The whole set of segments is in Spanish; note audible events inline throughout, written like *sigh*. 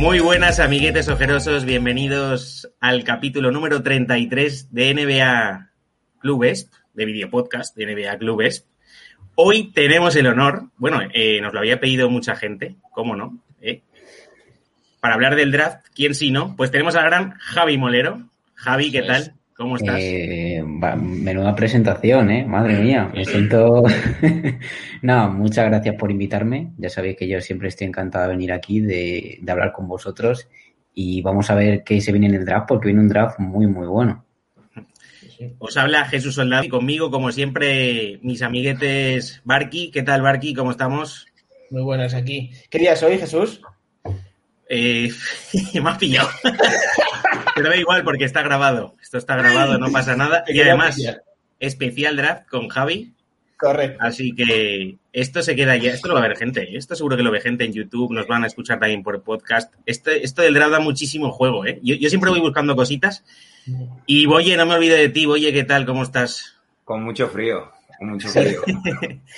Muy buenas amiguetes ojerosos, bienvenidos al capítulo número 33 de NBA Clubes, de videopodcast de NBA Clubes. Hoy tenemos el honor, bueno, eh, nos lo había pedido mucha gente, ¿cómo no? ¿Eh? Para hablar del draft, ¿quién sí no? Pues tenemos al gran Javi Molero. Javi, ¿qué tal? ¿Cómo estás? Eh, menuda presentación, ¿eh? Madre mía, me siento... *laughs* no, muchas gracias por invitarme. Ya sabéis que yo siempre estoy encantado de venir aquí, de, de hablar con vosotros y vamos a ver qué se viene en el draft porque viene un draft muy, muy bueno. Os habla Jesús Soldado y conmigo, como siempre, mis amiguetes Barky. ¿Qué tal, Barky? ¿Cómo estamos? Muy buenas aquí. ¿Qué día es hoy, Jesús? Eh, *laughs* me has pillado. *laughs* Pero da igual porque está grabado. Esto está grabado, no pasa nada. *laughs* Y además, especial draft con Javi. Correcto. Así que esto se queda ya. Esto lo va a ver gente. ¿eh? Esto seguro que lo ve gente en YouTube. Nos van a escuchar también por podcast. Esto, esto del draft da muchísimo juego. ¿eh? Yo, yo siempre voy buscando cositas. Y Boye, no me olvido de ti. Boye, ¿qué tal? ¿Cómo estás? Con mucho frío. Con mucho frío.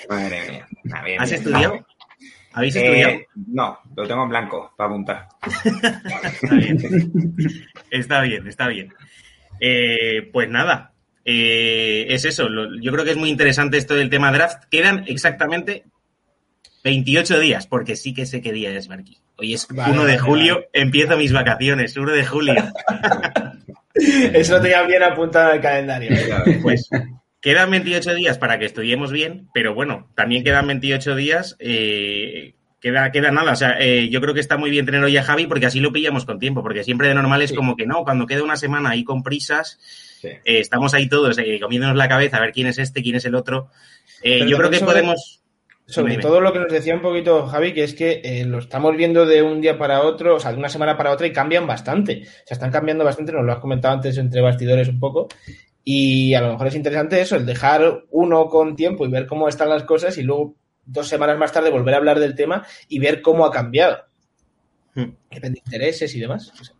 Madre mía. Bien, ¿Has bien. estudiado? ¿Habéis Eh, estudiado? no, lo tengo en blanco para apuntar. *laughs* Está bien. Está bien, está bien. Eh, pues nada, eh, es eso. Lo- yo creo que es muy interesante esto del tema draft. Quedan exactamente 28 días, porque sí que sé qué día es, Marquí. Hoy es Vale, 1 de vale, julio, empiezo mis vacaciones, 1 de julio. *laughs* Eso lo tenía bien apuntado en el calendario. Pues quedan 28 días para que estudiemos bien, pero bueno, también quedan 28 días. eh, queda, queda nada. O sea, eh, yo creo que está muy bien tener hoy a Javi porque así lo pillamos con tiempo, porque siempre de normal es Sí. como que no, cuando queda una semana ahí con prisas, Sí. eh, estamos ahí todos comiéndonos la cabeza a ver quién es este, quién es el otro. Yo creo que sobre- podemos. Sobre Dime, todo lo que nos decía un poquito Javi, que es que lo estamos viendo de un día para otro, o sea, de una semana para otra y cambian bastante. O sea, están cambiando bastante, nos lo has comentado antes entre bastidores un poco. Y a lo mejor es interesante eso, el dejar uno con tiempo y ver cómo están las cosas y luego dos semanas más tarde volver a hablar del tema y ver cómo ha cambiado. Hmm. Depende de intereses y demás. Sea,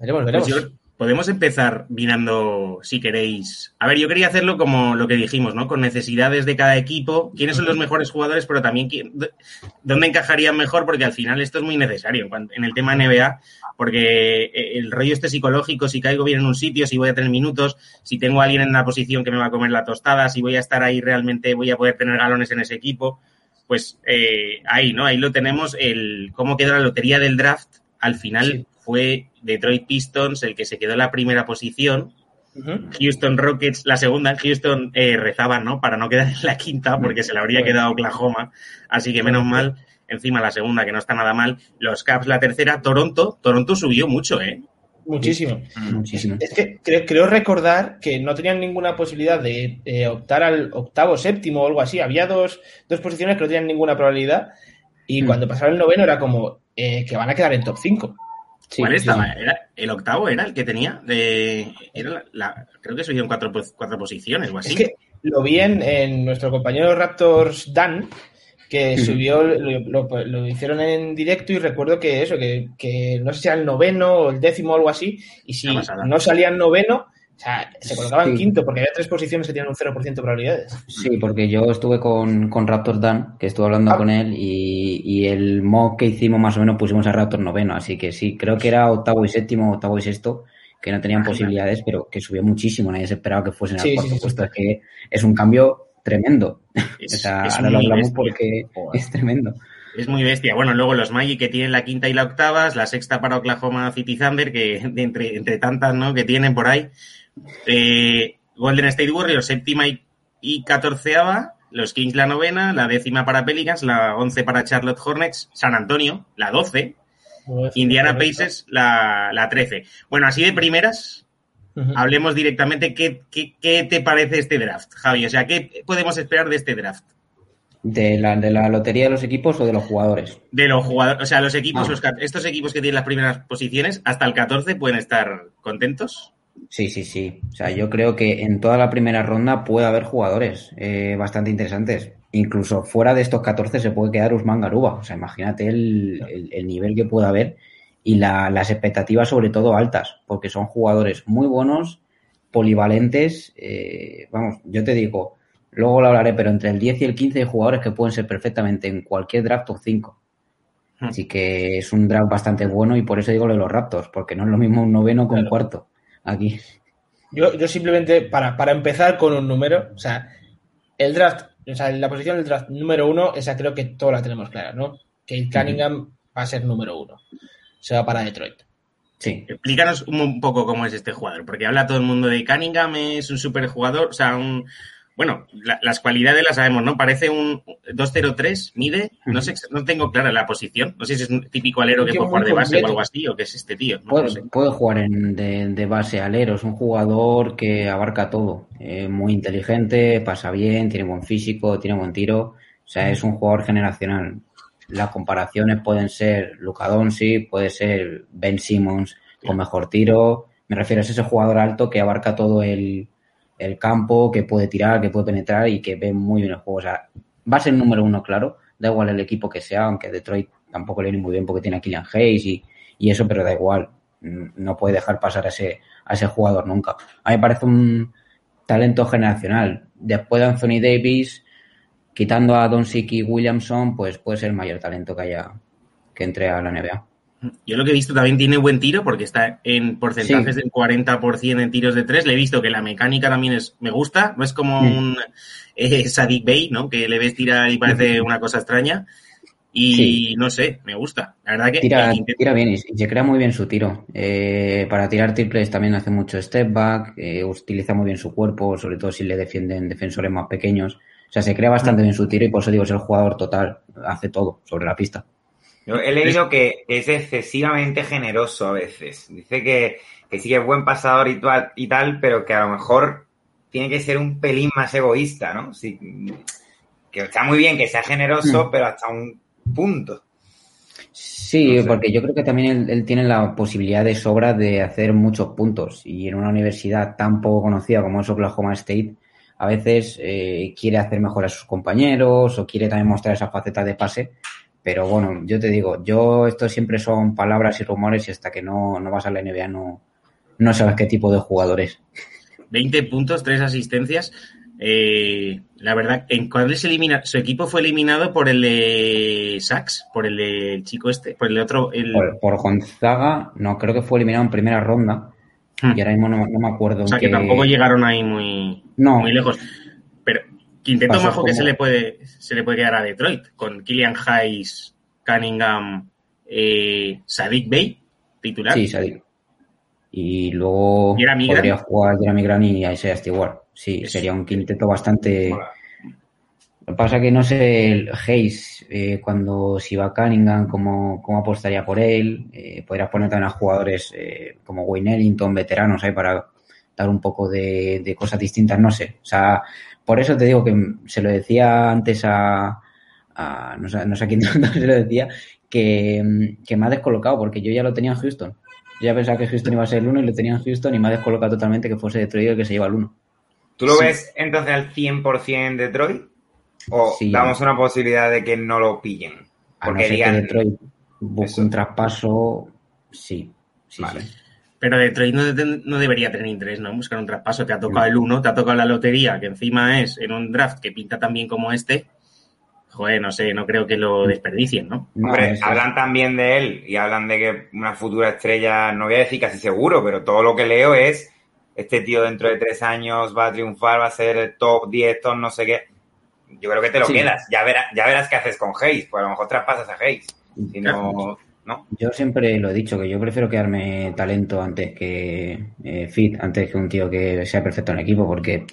veremos, Pues veremos. yo- podemos empezar mirando, si queréis. A ver, yo quería hacerlo como lo que dijimos, ¿no? Con necesidades de cada equipo, quiénes son los mejores jugadores, pero también quién- dónde encajarían mejor, porque al final esto es muy necesario en, el tema NBA, porque eh, el rollo este psicológico, si caigo bien en un sitio, si voy a tener minutos, si tengo a alguien en una posición que me va a comer la tostada, si voy a estar ahí realmente, voy a poder tener galones en ese equipo, pues eh, ahí, ¿no? Ahí lo tenemos, el cómo quedó la lotería del draft. Al final. Fue Detroit Pistons el que se quedó en la primera posición. Houston Rockets la segunda. Houston eh, rezaban, ¿no? Para no quedar en la quinta, porque se le habría quedado Oklahoma. Así que menos mal. Encima la segunda, que no está nada mal. Los Caps la tercera. Toronto. Toronto subió mucho, ¿eh? Muchísimo. Muchísimo. Es que creo, creo recordar que no tenían ninguna posibilidad de eh, optar al octavo, séptimo o algo así. Había dos, dos posiciones que no tenían ninguna probabilidad. Y Hmm. cuando pasaron el noveno era como eh, que van a quedar en top 5. Sí, ¿Cuál estaba? sí. Era, el octavo era el que tenía. De, era la, creo que subieron cuatro, cuatro posiciones o así. Es que lo vi en, en nuestro compañero Raptors Dan, que subió, lo, lo- lo hicieron en directo y recuerdo que eso, que, que no sé si era el noveno o el décimo o algo así, y si no salían noveno, o sea, se colocaban Sí. quinto, porque había tres posiciones que tenían un 0% de probabilidades. Sí, porque yo estuve con, con Raptors Dan, que estuve hablando Ah. con él, y, y el mock que hicimos más o menos pusimos a Raptors noveno, así que sí, creo que era octavo y séptimo, octavo y sexto, que no tenían posibilidades, pero que subió muchísimo, nadie se esperaba que fuesen Sí, al cuarto sí, puesto, es que es un cambio tremendo. *laughs* Es, o sea, ahora lo hablamos bestia. porque Joder. es tremendo. Es muy bestia. Bueno, luego los Magic que tienen la quinta y la octava, la sexta para Oklahoma City Thunder, que de entre, entre tantas ¿no? que tienen por ahí. Eh, Golden State Warriors, séptima y, y catorceava. Los Kings la novena, la décima para Pelicans, la once para Charlotte Hornets, San Antonio, la doce, Indiana Pacers, la, la trece. Bueno, así de primeras, hablemos directamente. ¿qué, qué, qué te parece este draft, Javi? O sea, ¿qué podemos esperar de este draft? ¿De la, ¿De la lotería de los equipos o de los jugadores? De los jugadores, o sea, los equipos, Ah. los, estos equipos que tienen las primeras posiciones, hasta el 14 pueden estar contentos. Sí, sí, sí. O sea, yo creo que en toda la primera ronda puede haber jugadores eh, bastante interesantes. Incluso fuera de estos 14 se puede quedar Usman Garuba. O sea, imagínate el, el- el nivel que puede haber y la- las expectativas sobre todo altas, porque son jugadores muy buenos, polivalentes. eh, vamos, yo te digo, luego lo hablaré, pero entre el 10 y el 15 hay jugadores que pueden ser perfectamente en cualquier draft top 5. Hmm. Así que es un draft bastante bueno y por eso digo lo de los Raptors, porque no es lo mismo un noveno que un Claro. cuarto aquí. Yo, yo simplemente, para, para empezar con un número, o sea, el draft, o sea, la posición del draft número uno, esa creo que todos la tenemos clara, ¿no? Que Cunningham va a ser número uno. Se va para Detroit. Sí. Explícanos un, un poco cómo es este jugador, porque habla todo el mundo de Cunningham, es un super jugador, o sea, un... Bueno, la- las cualidades las sabemos, ¿no? Parece un 2-0-3, mide, no sé, no tengo clara la posición, no sé si es un típico alero que puede jugar de base o algo así, o qué es este tío, no Puede, lo sé. puede jugar en, de, de base alero, es un jugador que abarca todo. Eh, muy inteligente, pasa bien, tiene buen físico, tiene buen tiro. O sea, es un jugador generacional. Las comparaciones pueden ser Luka Doncic, puede ser Ben Simmons con mejor tiro. Me refiero a ese jugador alto que abarca todo el, el campo, que puede tirar, que puede penetrar y que ve muy bien el juego. O sea, va a ser número uno, claro. Da igual el equipo que sea, aunque Detroit tampoco le viene muy bien porque tiene a Killian Hayes y, y eso, pero da igual. Mm, No puede dejar pasar a ese, a ese jugador nunca. A mí me parece un talento generacional. Después de Anthony Davis, quitando a Doncic y Williamson, pues puede ser el mayor talento que haya que entre a la NBA. Yo lo que he visto también tiene buen tiro porque está en porcentajes Sí. del 40% en tiros de tres. Le he visto que la mecánica también es, me gusta, no es como un eh, Sadik Bey, ¿no? Que le ves tirar y parece una cosa extraña. Y Sí. no sé, me gusta. La verdad que Tira, bien y y se crea muy bien su tiro. Eh, para tirar triples también hace mucho step back, eh, utiliza muy bien su cuerpo, sobre todo si le defienden defensores más pequeños. O sea, se crea bastante bien su tiro y por eso digo, es el jugador total, hace todo sobre la pista. Yo he leído que es excesivamente generoso a veces. Dice que, que sí que es buen pasador y, tal- y tal, pero que a lo mejor tiene que ser un pelín más egoísta, ¿no? Sí, que está muy bien que sea generoso, Mm. pero hasta un punto. Sí, No sé. porque yo creo que también él, él tiene la posibilidad de sobra de hacer muchos puntos y en una universidad tan poco conocida como es Oklahoma State, a veces eh, quiere hacer mejor a sus compañeros o quiere también mostrar esa faceta de pase. Pero bueno, yo te digo, yo esto siempre son palabras y rumores y hasta que no, no vas a la NBA no, no sabes qué tipo de jugador es. 20 puntos, 3 asistencias. Eh, la verdad, en cuando se elimina, su equipo fue eliminado por el de Sachs, por el del chico este, por el otro, el, Por, por Gonzaga, no, creo que fue eliminado en primera ronda Hmm. y ahora mismo no, no me acuerdo. o sea que tampoco llegaron ahí muy, No. muy lejos. Quinteto Pasó majo que como- se le puede, se le puede quedar a Detroit, con Killian Hayes, Cunningham, eh, Sadik Bey, titular. Sí, Sadik. Y luego Jeremy podría Grant. jugar Jeremy Grant y Isaiah Stewart. Sí, Eso. sería un quinteto bastante. Lo que pasa que no sé el Hayes, eh, cuando si va Cunningham, cómo, cómo apostaría por él. Eh, podrías poner también a jugadores eh, como Wayne Ellington, veteranos ahí para dar un poco de, de cosas distintas, no sé. O sea, por eso te digo que se lo decía antes a, a- no, sé, no sé a quién *laughs* se lo decía, que, que me ha descolocado porque yo ya lo tenía en Houston. Yo ya pensaba que Houston iba a ser el 1 y lo tenía en Houston y me ha descolocado totalmente que fuese Detroit el que se lleva el 1. ¿Tú lo Sí. ves entonces al 100% en Detroit? ¿O Sí. damos una posibilidad de que no lo pillen? A no Porque ser digan, que Detroit busque un traspaso, sí. sí, Vale. Pero Detroit no, de- no debería tener interés, ¿no? Buscar un traspaso. Te ha tocado el 1, te ha tocado la lotería, que encima es en un draft que pinta tan bien como este. Joder, no sé, no creo que lo desperdicien, ¿no? Hombre, hablan también de él y hablan de que una futura estrella, no voy a decir casi seguro, pero todo lo que leo es este tío dentro de tres años va a triunfar, va a ser el top 10, top no sé qué. Yo creo que te lo Sí. quedas. Ya, verás, ya verás qué haces con Hayes. Pues a lo mejor traspasas a Hayes. Si no, no. Yo siempre lo he dicho, que yo prefiero quedarme talento antes que eh, fit, antes que un tío que sea perfecto en el equipo, porque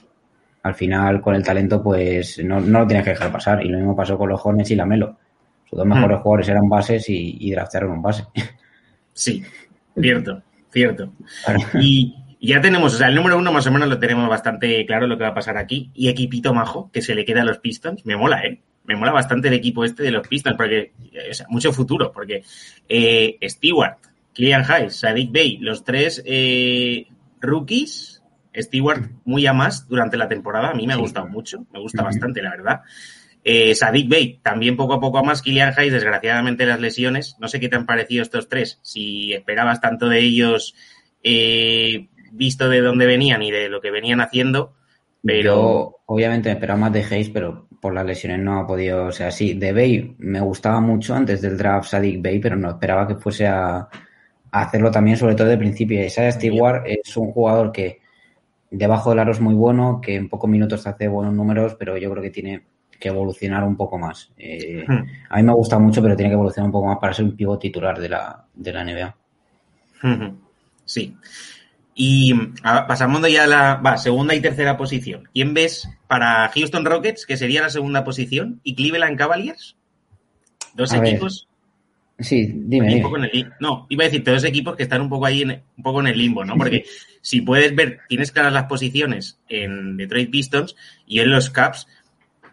al final con el talento pues no, no lo tienes que dejar pasar. Y lo mismo pasó con los Hornets y la Melo. Sus dos mejores jugadores eran bases y, y draftearon un base. Sí, cierto, cierto. Claro. Y ya tenemos, o sea, el número uno más o menos lo tenemos bastante claro lo que va a pasar aquí. Y equipito majo, que se le queda a los Pistons, me mola, ¿eh? Me mola bastante el equipo este de los Pistons, porque, o sea, mucho futuro, porque eh, Stewart, Killian Hayes, Sadik Bey, los tres eh, rookies, Stewart muy a más durante la temporada, a mí me ha gustado mucho, me gusta bastante, la verdad. Eh, Sadik Bey, también poco a poco a más. Kylian Hayes, desgraciadamente las lesiones. No sé qué te han parecido estos tres. Si esperabas tanto de ellos, eh, visto de dónde venían y de lo que venían haciendo. Pero... Yo, obviamente, me esperaba más de Hayes, pero por las lesiones no ha podido ser así. De Bay me gustaba mucho antes del draft Sadik Bay, pero no esperaba que fuese a, a hacerlo también, sobre todo de principio. Isaiah Stewart es un jugador que debajo del aro es muy bueno, que en pocos minutos hace buenos números, pero yo creo que tiene que evolucionar un poco más. Eh, Hmm. A mí me gusta mucho, pero tiene que evolucionar un poco más para ser un pivot titular de la, de la NBA. Ujú. Sí. Y ah, pasamos ya a la va, segunda y tercera posición. ¿Quién ves para Houston Rockets, que sería la segunda posición, y Cleveland Cavaliers? Dos A ver, equipos. Sí, dime, un dime. poco en el lim- no, iba a decir dos equipos que están un poco ahí, en, un poco en el limbo, ¿no? Porque *laughs* si puedes ver, tienes claras las posiciones en Detroit Pistons y en los Caps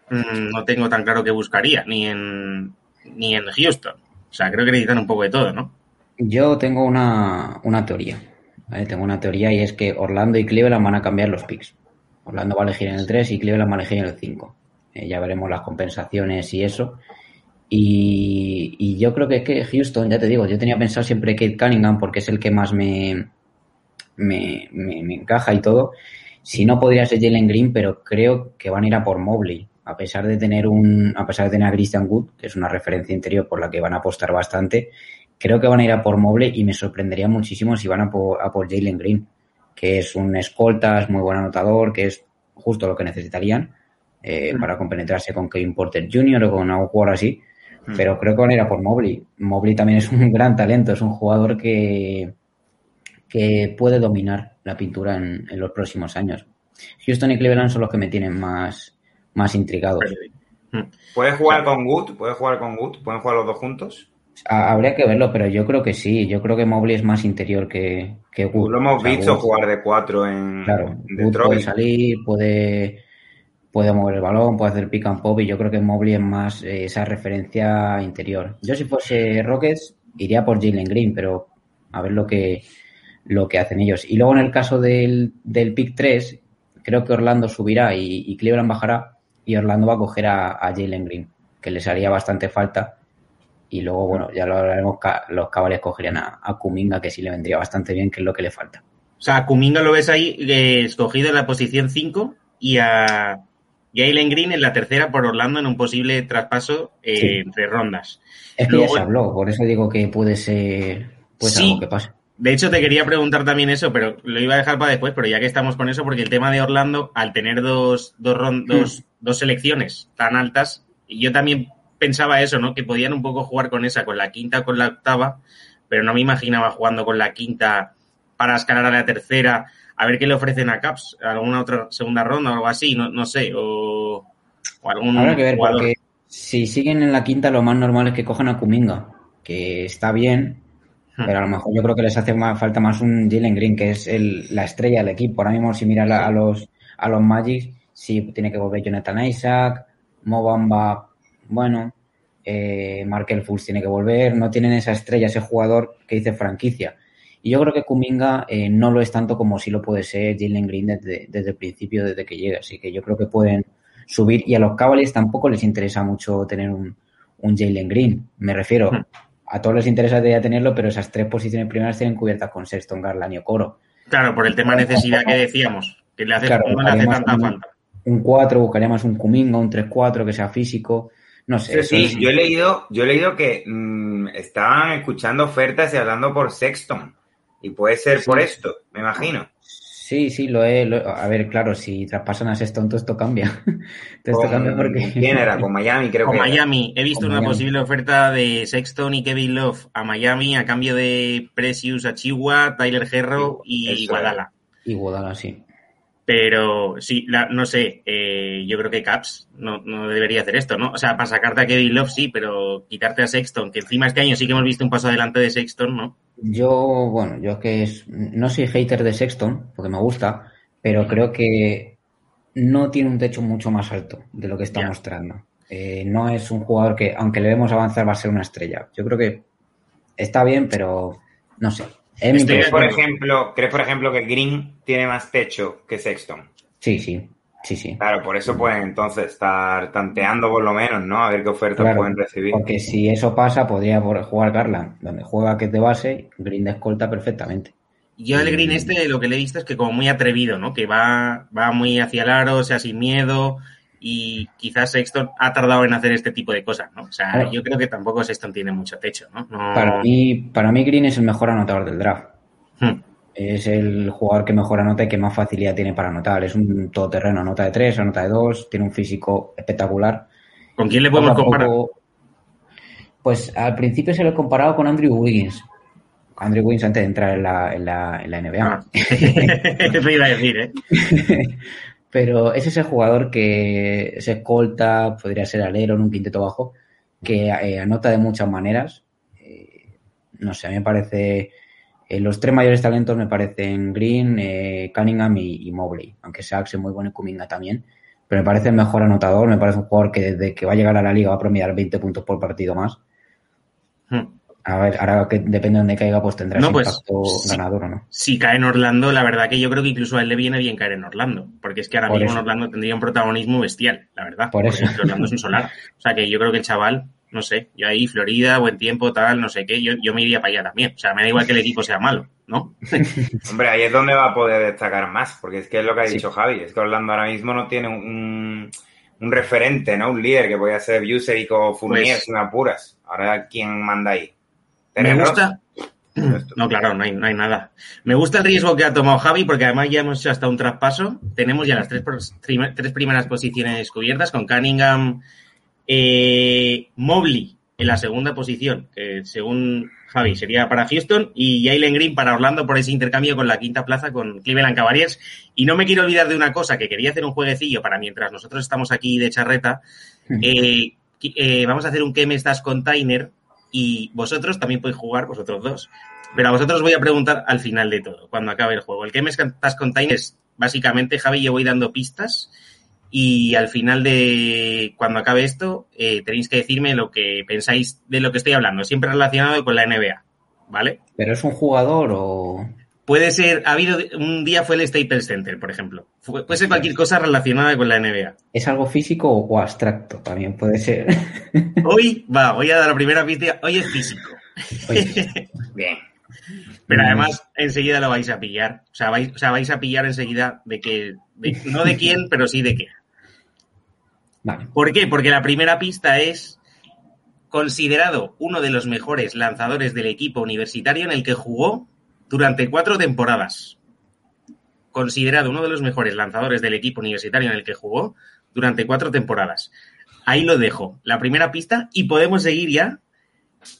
mm, no tengo tan claro qué buscaría, ni en ni en Houston. O sea, creo que necesitan un poco de todo, ¿no? Yo tengo una, una teoría. Tengo una teoría y es que Orlando y Cleveland van a cambiar los picks. Orlando va a elegir en el 3 y Cleveland va a elegir en el 5. Eh, ya veremos las compensaciones y eso. Y, y yo creo que es que Houston, ya te digo, yo tenía pensado siempre Kate Cunningham porque es el que más me, me, me- me encaja y todo. Si no podría ser Jalen Green, pero creo que van a ir a por Mobley. A pesar de tener un, a pesar de tener a Christian Wood, que es una referencia interior por la que van a apostar bastante, creo que van a ir a por Mobley y me sorprendería muchísimo si van a por, a por Jalen Green, que es un escolta, es muy buen anotador, que es justo lo que necesitarían eh, Mm. para compenetrarse con Kevin Porter Jr. o con algún jugador así. Mm. Pero creo que van a ir a por Mobley. Mobley también es un gran talento, es un jugador que, que puede dominar la pintura en, en los próximos años. Houston y Cleveland son los que me tienen más, más intrigados. ¿Puedes jugar con Wood? ¿Puedes jugar con Wood? ¿Pueden jugar los dos juntos? Ha- Habría que verlo, pero yo creo que sí. Yo creo que Mobley es más interior que, que Wood. Lo hemos O sea, visto Wood- jugar de cuatro en, Claro, en puede salir, puede, puede mover el balón, puede hacer pick and pop y yo creo que Mobley es más eh, esa referencia interior. Yo si fuese Rockets iría por Jalen Green, pero a ver lo que, lo que hacen ellos. Y luego en el caso del, del pick 3, creo que Orlando subirá y, y Cleveland bajará y Orlando va a coger a, a Jalen Green, que les haría bastante falta. Y luego, bueno, ya lo hablaremos, los cabales cogerían a, a Kuminga, que sí le vendría bastante bien, que es lo que le falta. O sea, a Kuminga lo ves ahí eh, escogido en la posición 5 y a Jalen Green en la tercera por Orlando en un posible traspaso eh, Sí. entre rondas. Es que Luego- ya se habló, por eso digo que puede ser pues Sí. algo que pase. De hecho, te quería preguntar también eso, pero lo iba a dejar para después, pero ya que estamos con eso, porque el tema de Orlando, al tener dos, dos, ron- dos, dos selecciones tan altas, yo también pensaba eso, ¿no? Que podían un poco jugar con esa, con la quinta o con la octava, pero no me imaginaba jugando con la quinta para escalar a la tercera, a ver qué le ofrecen a Caps, alguna otra segunda ronda o algo así, no, no sé, o, o algún Habrá que ver, jugador. porque si siguen en la quinta, lo más normal es que cojan a Kuminga, que está bien, Hmm. pero a lo mejor yo creo que les hace más, falta más un Jalen Green, que es el, la estrella del equipo. Ahora mismo, si miras la- a los a los Magic, sí tiene que volver Jonathan Isaac, Mobamba, bueno, eh, Markel Fultz tiene que volver, no tienen esa estrella, ese jugador que dice franquicia. Y yo creo que Kuminga eh, no lo es tanto como si lo puede ser Jalen Green desde, desde el principio, desde que llega. Así que yo creo que pueden subir. Y a los Cavaliers tampoco les interesa mucho tener un, un Jalen Green. Me refiero, Hmm. a todos les interesa ya tenerlo, pero esas tres posiciones primeras tienen cubiertas con Sexton, Garland y Okoro. Claro, por el tema de necesidad que decíamos, que le hace, Claro, no le hace haremos tanta falta. Un 4, buscaría más un Kuminga, un 3-4 que sea físico. No sé. Sí, yo he leído, yo he leído que mm, estaban escuchando ofertas y hablando por Sexton. Y puede ser Sí. por esto, me imagino. Sí, sí, lo he. lo- a ver, claro, si traspasan a Sexton, todo esto cambia. *laughs* todo esto Con- cambia porque. ¿Quién era? Con Miami, creo Con que era. Miami, he visto Con una Miami. posible oferta de Sexton y Kevin Love a Miami a cambio de Precious Achiwa, Tyler Herro y Guadala. Y Guadala, sí. Pero sí, la- no sé, eh, yo creo que Caps no, no debería hacer esto, ¿no? O sea, para sacarte a Kevin Love sí, pero quitarte a Sexton, que encima este año sí que hemos visto un paso adelante de Sexton, ¿no? Yo, bueno, yo que es- no soy hater de Sexton, porque me gusta, pero creo que no tiene un techo mucho más alto de lo que está mostrando. Eh, no es un jugador que, aunque le vemos avanzar, va a ser una estrella. Yo creo que está bien, pero no sé. ¿Crees, por ejemplo, ¿Crees, por ejemplo, que Green tiene más techo que Sexton? Sí, sí. Sí, sí. Claro, por eso pueden entonces estar tanteando por lo menos, ¿no? A ver qué ofertas pueden recibir. Porque si eso pasa, podría jugar Garland, donde juega que es de base, Green de escolta perfectamente. Yo el Green este lo que le he visto es que como muy atrevido, ¿no? Que va, va muy hacia el aro, o sea, sin miedo, y quizás Sexton ha tardado en hacer este tipo de cosas, ¿no? O sea, yo creo que tampoco Sexton tiene mucho techo, ¿no? Para, mí, para mí Green es el mejor anotador del draft. Hmm. Es el jugador que mejor anota y que más facilidad tiene para anotar. Es un todoterreno, anota de tres, anota de dos, tiene un físico espectacular. ¿Con quién le podemos comparar? pues al principio se lo he comparado con Andrew Wiggins. Andrew Wiggins antes de entrar en la, en la, en la NBA. Ah. *laughs* iba a decir, ¿eh? *laughs* Pero es ese jugador que se escolta, podría ser alero en un quinteto bajo, que eh, anota de muchas maneras. Eh, no sé, a mí me parece. Eh, los tres mayores talentos me parecen Green, Cunningham y, Mobley, aunque Sachs es muy bueno y Kuminga también. Pero me parece el mejor anotador, me parece un jugador que desde que va a llegar a la liga va a promediar 20 puntos por partido más. Hmm. A ver, ahora que depende de dónde caiga, pues tendrá no, pues, impacto ganador o no. Si cae en Orlando, la verdad que yo creo que incluso a él le viene bien caer en Orlando, porque es que ahora mismo en Orlando tendría un protagonismo bestial, la verdad. Por eso. Orlando es un solar. *laughs* O sea que yo creo que el chaval, no sé, yo ahí, Florida, buen tiempo, tal, no sé qué, yo, yo me iría para allá también. O sea, me da igual que el equipo sea malo, ¿no? *laughs* Hombre, ahí es donde va a poder destacar más, porque es que es lo que ha dicho Javi, es que Orlando ahora mismo no tiene un, un referente, ¿no? Un líder que podía ser Busevic o Fournier, pues, si me apuras. Ahora, ¿quién manda ahí? Me gusta. No, claro, no hay, no hay, nada. Me gusta el riesgo que ha tomado Javi porque además ya hemos hecho hasta un traspaso. Tenemos ya las tres, tres primeras posiciones cubiertas con Cunningham, eh, Mobley en la segunda posición, que según Javi sería para Houston, y Jalen Green para Orlando por ese intercambio con la quinta plaza con Cleveland Cavaliers. Y no me quiero olvidar de una cosa, que quería hacer un jueguecillo para mientras nosotros estamos aquí de charreta. Eh, eh, vamos a hacer un ¿Qué me estás container? Y vosotros también podéis jugar, vosotros dos. Pero a vosotros voy a preguntar al final de todo, cuando acabe el juego. El que me estás containers, básicamente, Javi, yo voy dando pistas y al final de cuando acabe esto, eh, tenéis que decirme lo que pensáis de lo que estoy hablando, siempre relacionado con la NBA, ¿vale? ¿Pero es un jugador o...? Puede ser, ha habido, un día fue el Staples Center, por ejemplo. puede ser cualquier cosa relacionada con la NBA. ¿Es algo físico o abstracto? También puede ser. *laughs* Hoy, va, voy a dar la primera pista. Hoy es físico. *laughs* Bien. Pero además, enseguida lo vais a pillar. O sea, vais, o sea, vais a pillar enseguida de que, no de quién, *laughs* pero sí de qué. Vale. ¿Por qué? Porque la primera pista es considerado uno de los mejores lanzadores del equipo universitario en el que jugó durante cuatro temporadas. Considerado uno de los mejores lanzadores del equipo universitario en el que jugó durante cuatro temporadas. Ahí lo dejo. La primera pista y podemos seguir ya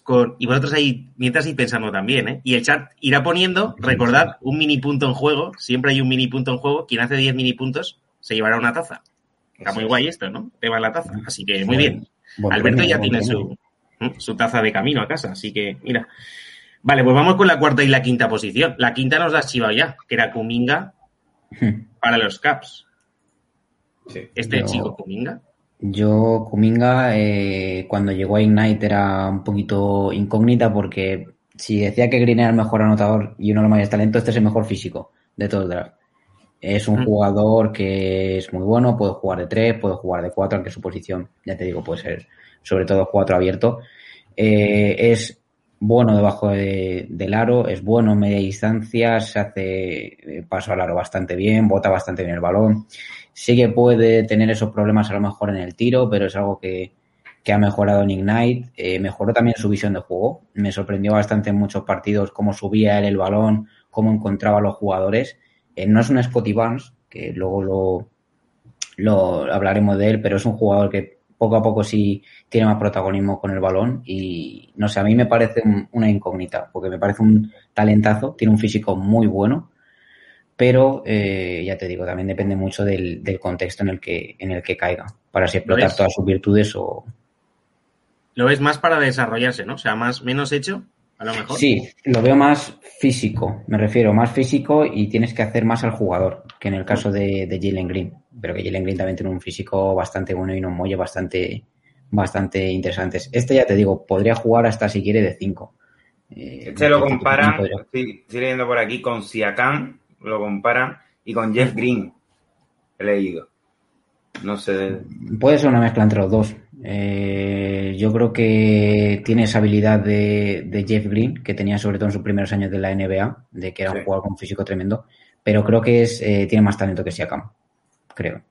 con... Y vosotros ahí, mientras ir pensando también, ¿eh? Y el chat irá poniendo, recordad, un mini punto en juego. Siempre hay un mini punto en juego. Quien hace 10 mini puntos se llevará una taza. Está muy guay esto, ¿no? Te va la taza. Así que muy bien. Alberto ya tiene su, su taza de camino a casa. Así que, mira. Vale, pues vamos con la cuarta y la quinta posición. La quinta nos la has chivado ya, que era Kuminga *laughs* para los Caps. Este chico Kuminga. Yo, Kuminga, eh, cuando llegó a Ignite era un poquito incógnita porque si decía que Green era el mejor anotador y uno de los mayores talentos, este es el mejor físico de todo el draft. Es un hmm. jugador que es muy bueno, puede jugar de tres, puede jugar de cuatro, aunque su posición, ya te digo, puede ser sobre todo cuatro abierto. Eh, es bueno debajo del aro, es bueno en media distancia, se hace eh, paso al aro bastante bien, bota bastante bien el balón. Sí que puede tener esos problemas a lo mejor en el tiro, pero es algo que, ha mejorado en Ignite. Eh, mejoró también su visión de juego. Me sorprendió bastante en muchos partidos cómo subía él el balón, cómo encontraba a los jugadores. Eh, no es un Scotty Barnes, que luego lo, lo hablaremos de él, pero es un jugador que poco a poco sí tiene más protagonismo con el balón y no sé, a mí me parece una incógnita, porque me parece un talentazo, tiene un físico muy bueno, pero eh, ya te digo, también depende mucho del, contexto en el que en el que caiga, para si explotar todas sus virtudes o... Lo ves más para desarrollarse, ¿no? O sea, más menos hecho, a lo mejor. Sí, lo veo más físico, me refiero, más físico y tienes que hacer más al jugador, que en el caso de, de Jalen Green pero que Jalen Green también tiene un físico bastante bueno y un muelle bastante, bastante interesantes. Este ya te digo, podría jugar hasta si quiere de 5. Eh, Se lo comparan, estoy, leyendo por aquí, con Siakam, lo comparan, y con Jeff Green, he leído. No sé. Puede ser una mezcla entre los dos. Eh, yo creo que tiene esa habilidad de, Jeff Green, que tenía sobre todo en sus primeros años de la NBA, de que era un jugador con físico tremendo, pero creo que es, eh, tiene más talento que Siakam, creo.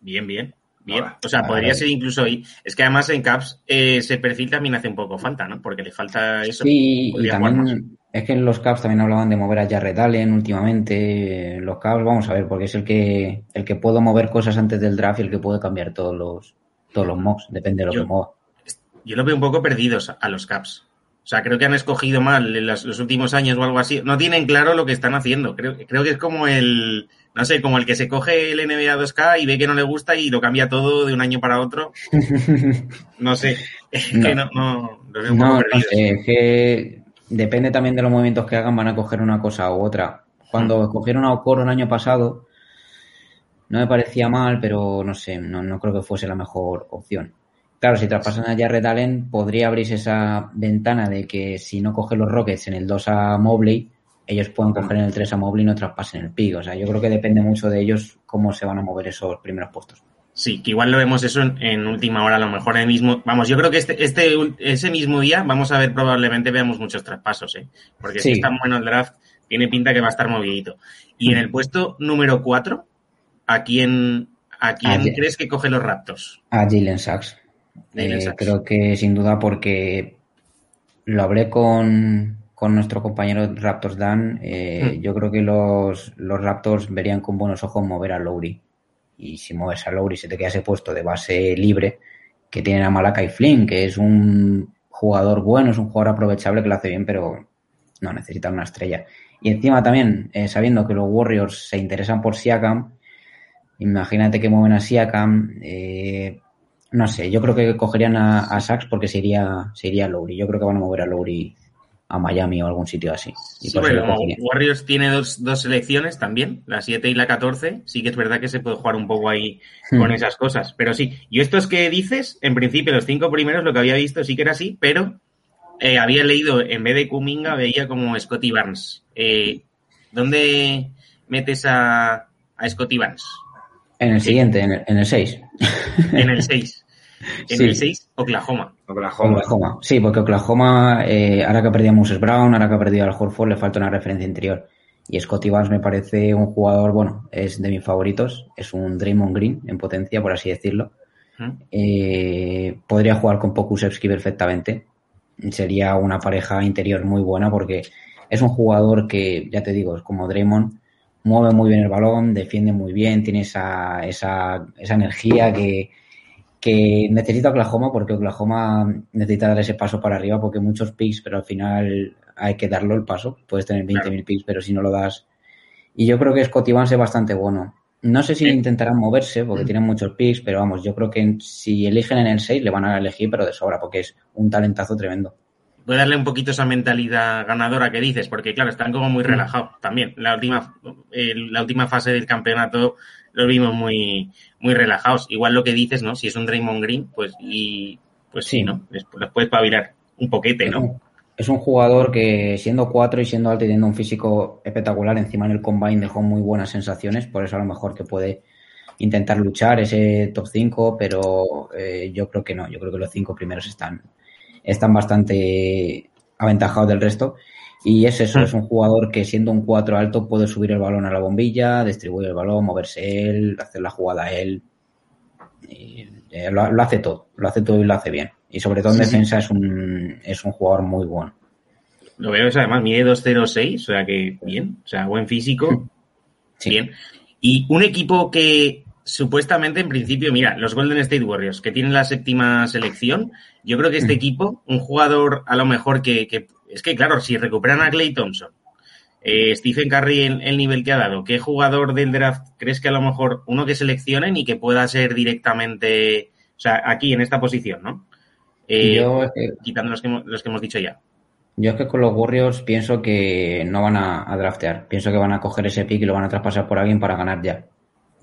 Bien, bien. Bien. O sea, podría ser incluso ahí. Es que además en Caps eh, ese perfil también hace un poco falta, ¿no? Porque le falta eso. Sí, y también es que en los Caps también hablaban de mover a Jared Allen últimamente. Los Caps, vamos a ver, porque es el que el que puede mover cosas antes del draft y el que puede cambiar todos los todos los mocks, depende de lo que mueva. Yo lo veo un poco perdidos a los Caps. O sea, creo que han escogido mal en los, últimos años o algo así. No tienen claro lo que están haciendo. Creo, creo que es como el, no sé, como el que se coge el NBA 2K y ve que no le gusta y lo cambia todo de un año para otro. *laughs* No sé. Es que no, no, un no, es que depende también de los movimientos que hagan, van a coger una cosa u otra. Cuando escogieron a Okoro el año pasado, no me parecía mal, pero no sé, no, no creo que fuese la mejor opción. Claro, si traspasan a Jared Allen, podría abrirse esa ventana de que si no coge los Rockets en el 2 a Mobley, ellos pueden coger en el 3 a Mobley y no traspasen el pick. O sea, yo creo que depende mucho de ellos cómo se van a mover esos primeros puestos. Sí, que igual lo vemos eso en, última hora, a lo mejor en el mismo. Vamos, yo creo que este, este, ese mismo día vamos a ver, probablemente veamos muchos traspasos, ¿eh? Porque si está bueno el draft, tiene pinta que va a estar movidito. Y en el puesto número 4, ¿a quién, a quién crees que coge los Raptors? A Jalen Sachs. Eh, creo que sin duda porque lo hablé con, nuestro compañero Raptors Dan. Eh, hmm. Yo creo que los, los, Raptors verían con buenos ojos mover a Lowry. Y si mueves a Lowry se te queda ese puesto de base libre que tienen a Malaka y Flynn, que es un jugador bueno, es un jugador aprovechable que lo hace bien, pero no necesita una estrella. Y encima también, eh, sabiendo que los Warriors se interesan por Siakam, imagínate que mueven a Siakam, eh, no sé, yo creo que cogerían a, a Sachs porque se iría, se iría a Lowry. Yo creo que van a mover a Lowry a Miami o algún sitio así. sí, Warriors tiene dos, dos selecciones también, la 7 y la 14. Sí que es verdad que se puede jugar un poco ahí con hmm. esas cosas. Pero sí, yo estos que dices, en principio los cinco primeros lo que había visto sí que era así, pero eh, había leído, en vez de Kuminga, veía como Scotty Barnes. Eh, ¿Dónde metes a, a Scotty Barnes? En el siguiente, en el, en el 6. En el 6. *laughs* En el 6, Oklahoma. Oklahoma. Sí, porque Oklahoma, eh, ahora que ha perdido a Moses Brown, ahora que ha perdido al Horford, le falta una referencia interior. Y Scotty Barnes me parece un jugador, bueno, es de mis favoritos. Es un Draymond Green en potencia, por así decirlo. Eh, podría jugar con Pokusevski perfectamente. Sería una pareja interior muy buena porque es un jugador que, ya te digo, es como Draymond, mueve muy bien el balón, defiende muy bien, tiene esa, esa, esa energía que, que necesita Oklahoma porque Oklahoma necesita dar ese paso para arriba porque muchos picks, pero al final hay que darlo el paso. Puedes tener 20.000 picks, pero si no lo das. Y yo creo que Scotty Vance es bastante bueno. No sé si intentarán moverse porque tienen muchos picks, pero vamos, yo creo que si eligen en el 6 le van a elegir, pero de sobra porque es un talentazo tremendo puede darle un poquito esa mentalidad ganadora que dices, porque claro, están como muy mm. relajados también. La última, la última fase del campeonato lo vimos muy, muy relajados. Igual lo que dices, ¿no? Si es un Draymond Green, pues y pues sí, ¿no? Les, puedes pavilar un poquete, ¿no? Es un jugador que siendo cuatro y siendo alto y teniendo un físico espectacular, encima en el combine dejó muy buenas sensaciones, por eso a lo mejor que puede intentar luchar ese top 5, pero eh, yo creo que no, yo creo que los cinco primeros están, están bastante aventajados del resto. Y es eso, es un jugador que siendo un 4 alto puede subir el balón a la bombilla, distribuir el balón, moverse él, hacer la jugada él. Eh, lo, hace todo, lo hace todo y lo hace bien. Y sobre todo en defensa es un, es un jugador muy bueno. Lo veo, además mide 2.06, o sea que bien, o sea, buen físico. Bien. Y un equipo que supuestamente, en principio, mira, los Golden State Warriors, que tienen la séptima selección, yo creo que este equipo, un jugador a lo mejor que, es que, claro, si recuperan a Clay Thompson, eh, Stephen Curry en el nivel que ha dado, ¿qué jugador del draft crees que a lo mejor uno que seleccionen y que pueda ser directamente, o sea, aquí en esta posición, ¿no? Eh, quitando los que, hemos, dicho ya. Yo es que con los Warriors pienso que no van a, a, draftear. Pienso que van a coger ese pick y lo van a traspasar por alguien para ganar ya.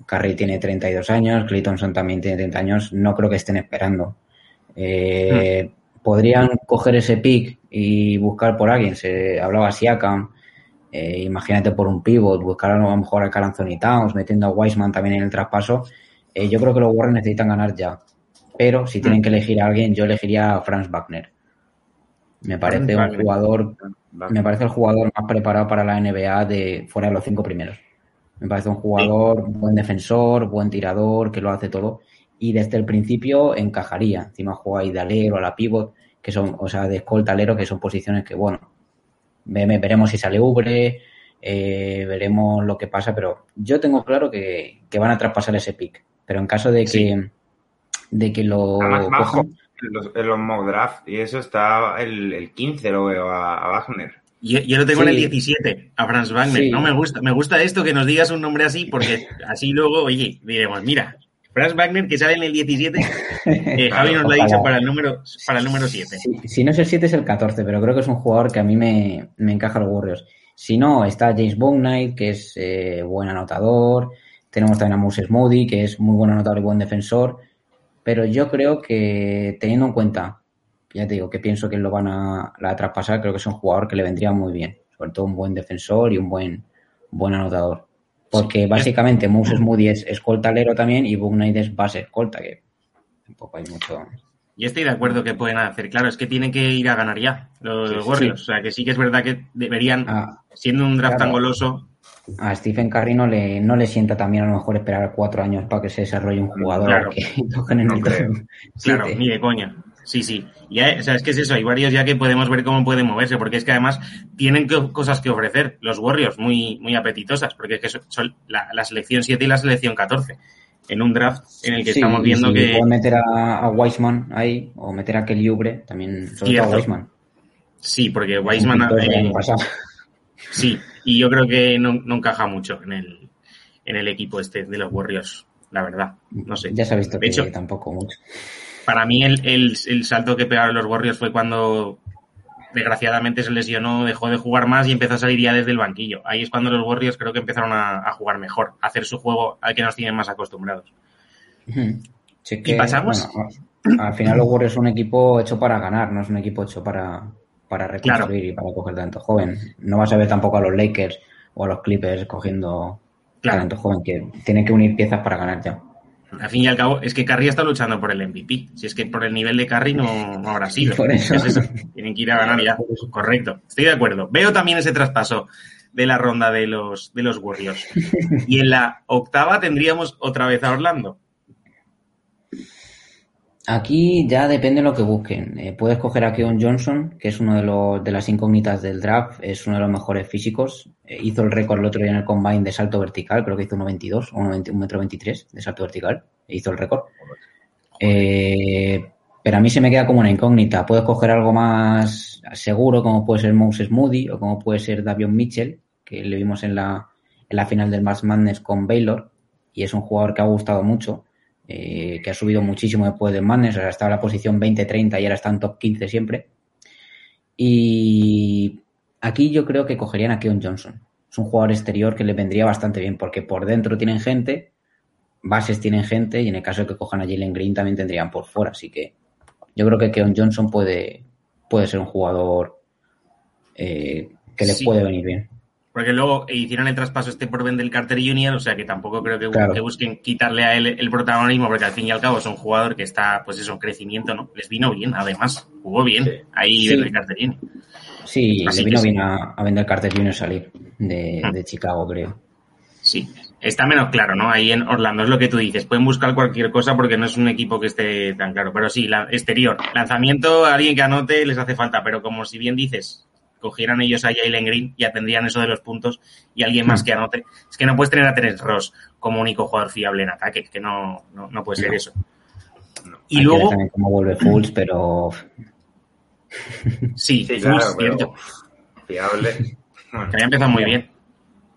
Curry tiene 32 años, Clay Thompson también tiene 30 años, no creo que estén esperando. Eh, Podrían coger ese pick y buscar por alguien. Se hablaba Siakam, eh, imagínate por un pivot, buscar a lo mejor a Carl Anthony Towns, metiendo a Wiseman también en el traspaso. Eh, yo creo que los Warriors necesitan ganar ya. Pero si tienen que elegir a alguien, yo elegiría a Franz Wagner. Me parece un jugador, me parece el jugador más preparado para la NBA de fuera de los cinco primeros. Me parece un jugador, buen defensor, buen tirador, que lo hace todo. Y desde el principio encajaría. Encima juega ahí de alero, a la pivot, que son, o sea, de escolta alero, que son posiciones que, bueno, veremos si sale Ubre, eh, veremos lo que pasa, pero yo tengo claro que, que, van a traspasar ese pick. Pero en caso de que, sí. de que lo cojan, en los, en los mock draft y eso está el, el 15 lo veo a, a Wagner. Yo, yo, lo tengo sí. en el 17, a Franz Wagner. Sí. No me gusta, me gusta esto que nos digas un nombre así, porque así luego, oye, diremos, mira, Franz Wagner que sale en el 17, *laughs* eh, Javi nos lo ha dicho para el número, para el número 7. Si, si, no es el 7 es el 14, pero creo que es un jugador que a mí me, me encaja los Warriors. Si no, está James Bouknight, que es eh, buen anotador. Tenemos también a Moses Moody, que es muy buen anotador y buen defensor. Pero yo creo que, teniendo en cuenta, ya te digo, que pienso que lo van a, a traspasar, creo que es un jugador que le vendría muy bien. Sobre todo un buen defensor y un buen, buen anotador. Porque básicamente Moses Moody es escoltalero también y Book Knight es base escolta, que tampoco hay mucho. Yo estoy de acuerdo que pueden hacer. Claro, es que tienen que ir a ganar ya los, sí, Warriors. Sí. O sea, que sí que es verdad que deberían, ah, siendo un draft claro. tan goloso. A Stephen Curry no le, no le sienta también a lo mejor esperar cuatro años para que se desarrolle un jugador claro. que *laughs* toquen en no el creo. *laughs* Claro, ni de coña. Sí, sí. Ya, o sea, es que es eso, hay varios ya que podemos ver cómo pueden moverse, porque es que además tienen que, cosas que ofrecer, los Warriors, muy, muy apetitosas, porque es que son, son la, la, selección 7 y la selección 14, en un draft en el que sí, estamos viendo si que... Pueden meter a, a Wiseman ahí, o meter a Kelly Ubre, también, sobre Cierto. todo a Wiseman. Sí, porque Wiseman... Eh, sí, y yo creo que no, no encaja mucho en el, en el equipo este de los Warriors, la verdad, no sé. Ya se ha visto de que hecho, tampoco mucho para mí el, el, el, salto que pegaron los Warriors fue cuando desgraciadamente se lesionó, dejó de jugar más y empezó a salir ya desde el banquillo. Ahí es cuando los Warriors creo que empezaron a, a jugar mejor, a hacer su juego al que nos tienen más acostumbrados. Sí que, y pasamos. Bueno, al final los Warriors son un equipo hecho para ganar, no es un equipo hecho para, para reconstruir claro. y para coger talento joven. No vas a ver tampoco a los Lakers o a los Clippers cogiendo claro. talento joven, que tienen que unir piezas para ganar ya al fin y al cabo, es que Curry está luchando por el MVP. Si es que por el nivel de Curry no, no habrá sido. Por eso. Es eso. Tienen que ir a ganar ya. Correcto. Estoy de acuerdo. Veo también ese traspaso de la ronda de los, de los Warriors. Y en la octava tendríamos otra vez a Orlando. Aquí ya depende de lo que busquen. Eh, puedes coger a Keon Johnson, que es uno de, los, de las incógnitas del draft, es uno de los mejores físicos. Eh, hizo el récord el otro día en el combine de salto vertical, creo que hizo 1.22 o 1.23 metro 23 de salto vertical. Hizo el récord. Eh, pero a mí se me queda como una incógnita. Puedes coger algo más seguro, como puede ser Moses Moody o como puede ser Davion Mitchell, que le vimos en la, en la final del Mars Madness con Baylor, y es un jugador que ha gustado mucho eh, que ha subido muchísimo después del Madness, o sea, estaba en la posición 20-30 y ahora está en top 15 siempre. Y aquí yo creo que cogerían a Keon Johnson. Es un jugador exterior que le vendría bastante bien, porque por dentro tienen gente, bases tienen gente, y en el caso de que cojan a Jalen Green también tendrían por fuera. Así que yo creo que Keon Johnson puede, puede ser un jugador eh, que les sí. puede venir bien porque luego hicieron el traspaso este por Ben del Carter Jr., o sea que tampoco creo que, claro. que, busquen quitarle a él el protagonismo, porque al fin y al cabo es un jugador que está, pues eso, en crecimiento, ¿no? Les vino bien, además, jugó bien sí. ahí sí. Ben del Carter Jr. Sí, Así le vino bien a, a Ben del Carter Jr. salir de, ah. de Chicago, creo. Sí, está menos claro, ¿no? Ahí en Orlando es lo que tú dices. Pueden buscar cualquier cosa porque no es un equipo que esté tan claro. Pero sí, la exterior. Lanzamiento, alguien que anote les hace falta. Pero como si bien dices, cogieran ellos a Jalen Green, ya tendrían eso de los puntos y alguien más que anote. Es que no puedes tener a Terence Ross como único jugador fiable en ataque, que no, no, no puede ser no. eso. Y Hay luego. Que como vuelve Fulls, pero. *laughs* Sí, sí claro, cierto. Fiable. Que había empezado muy bien.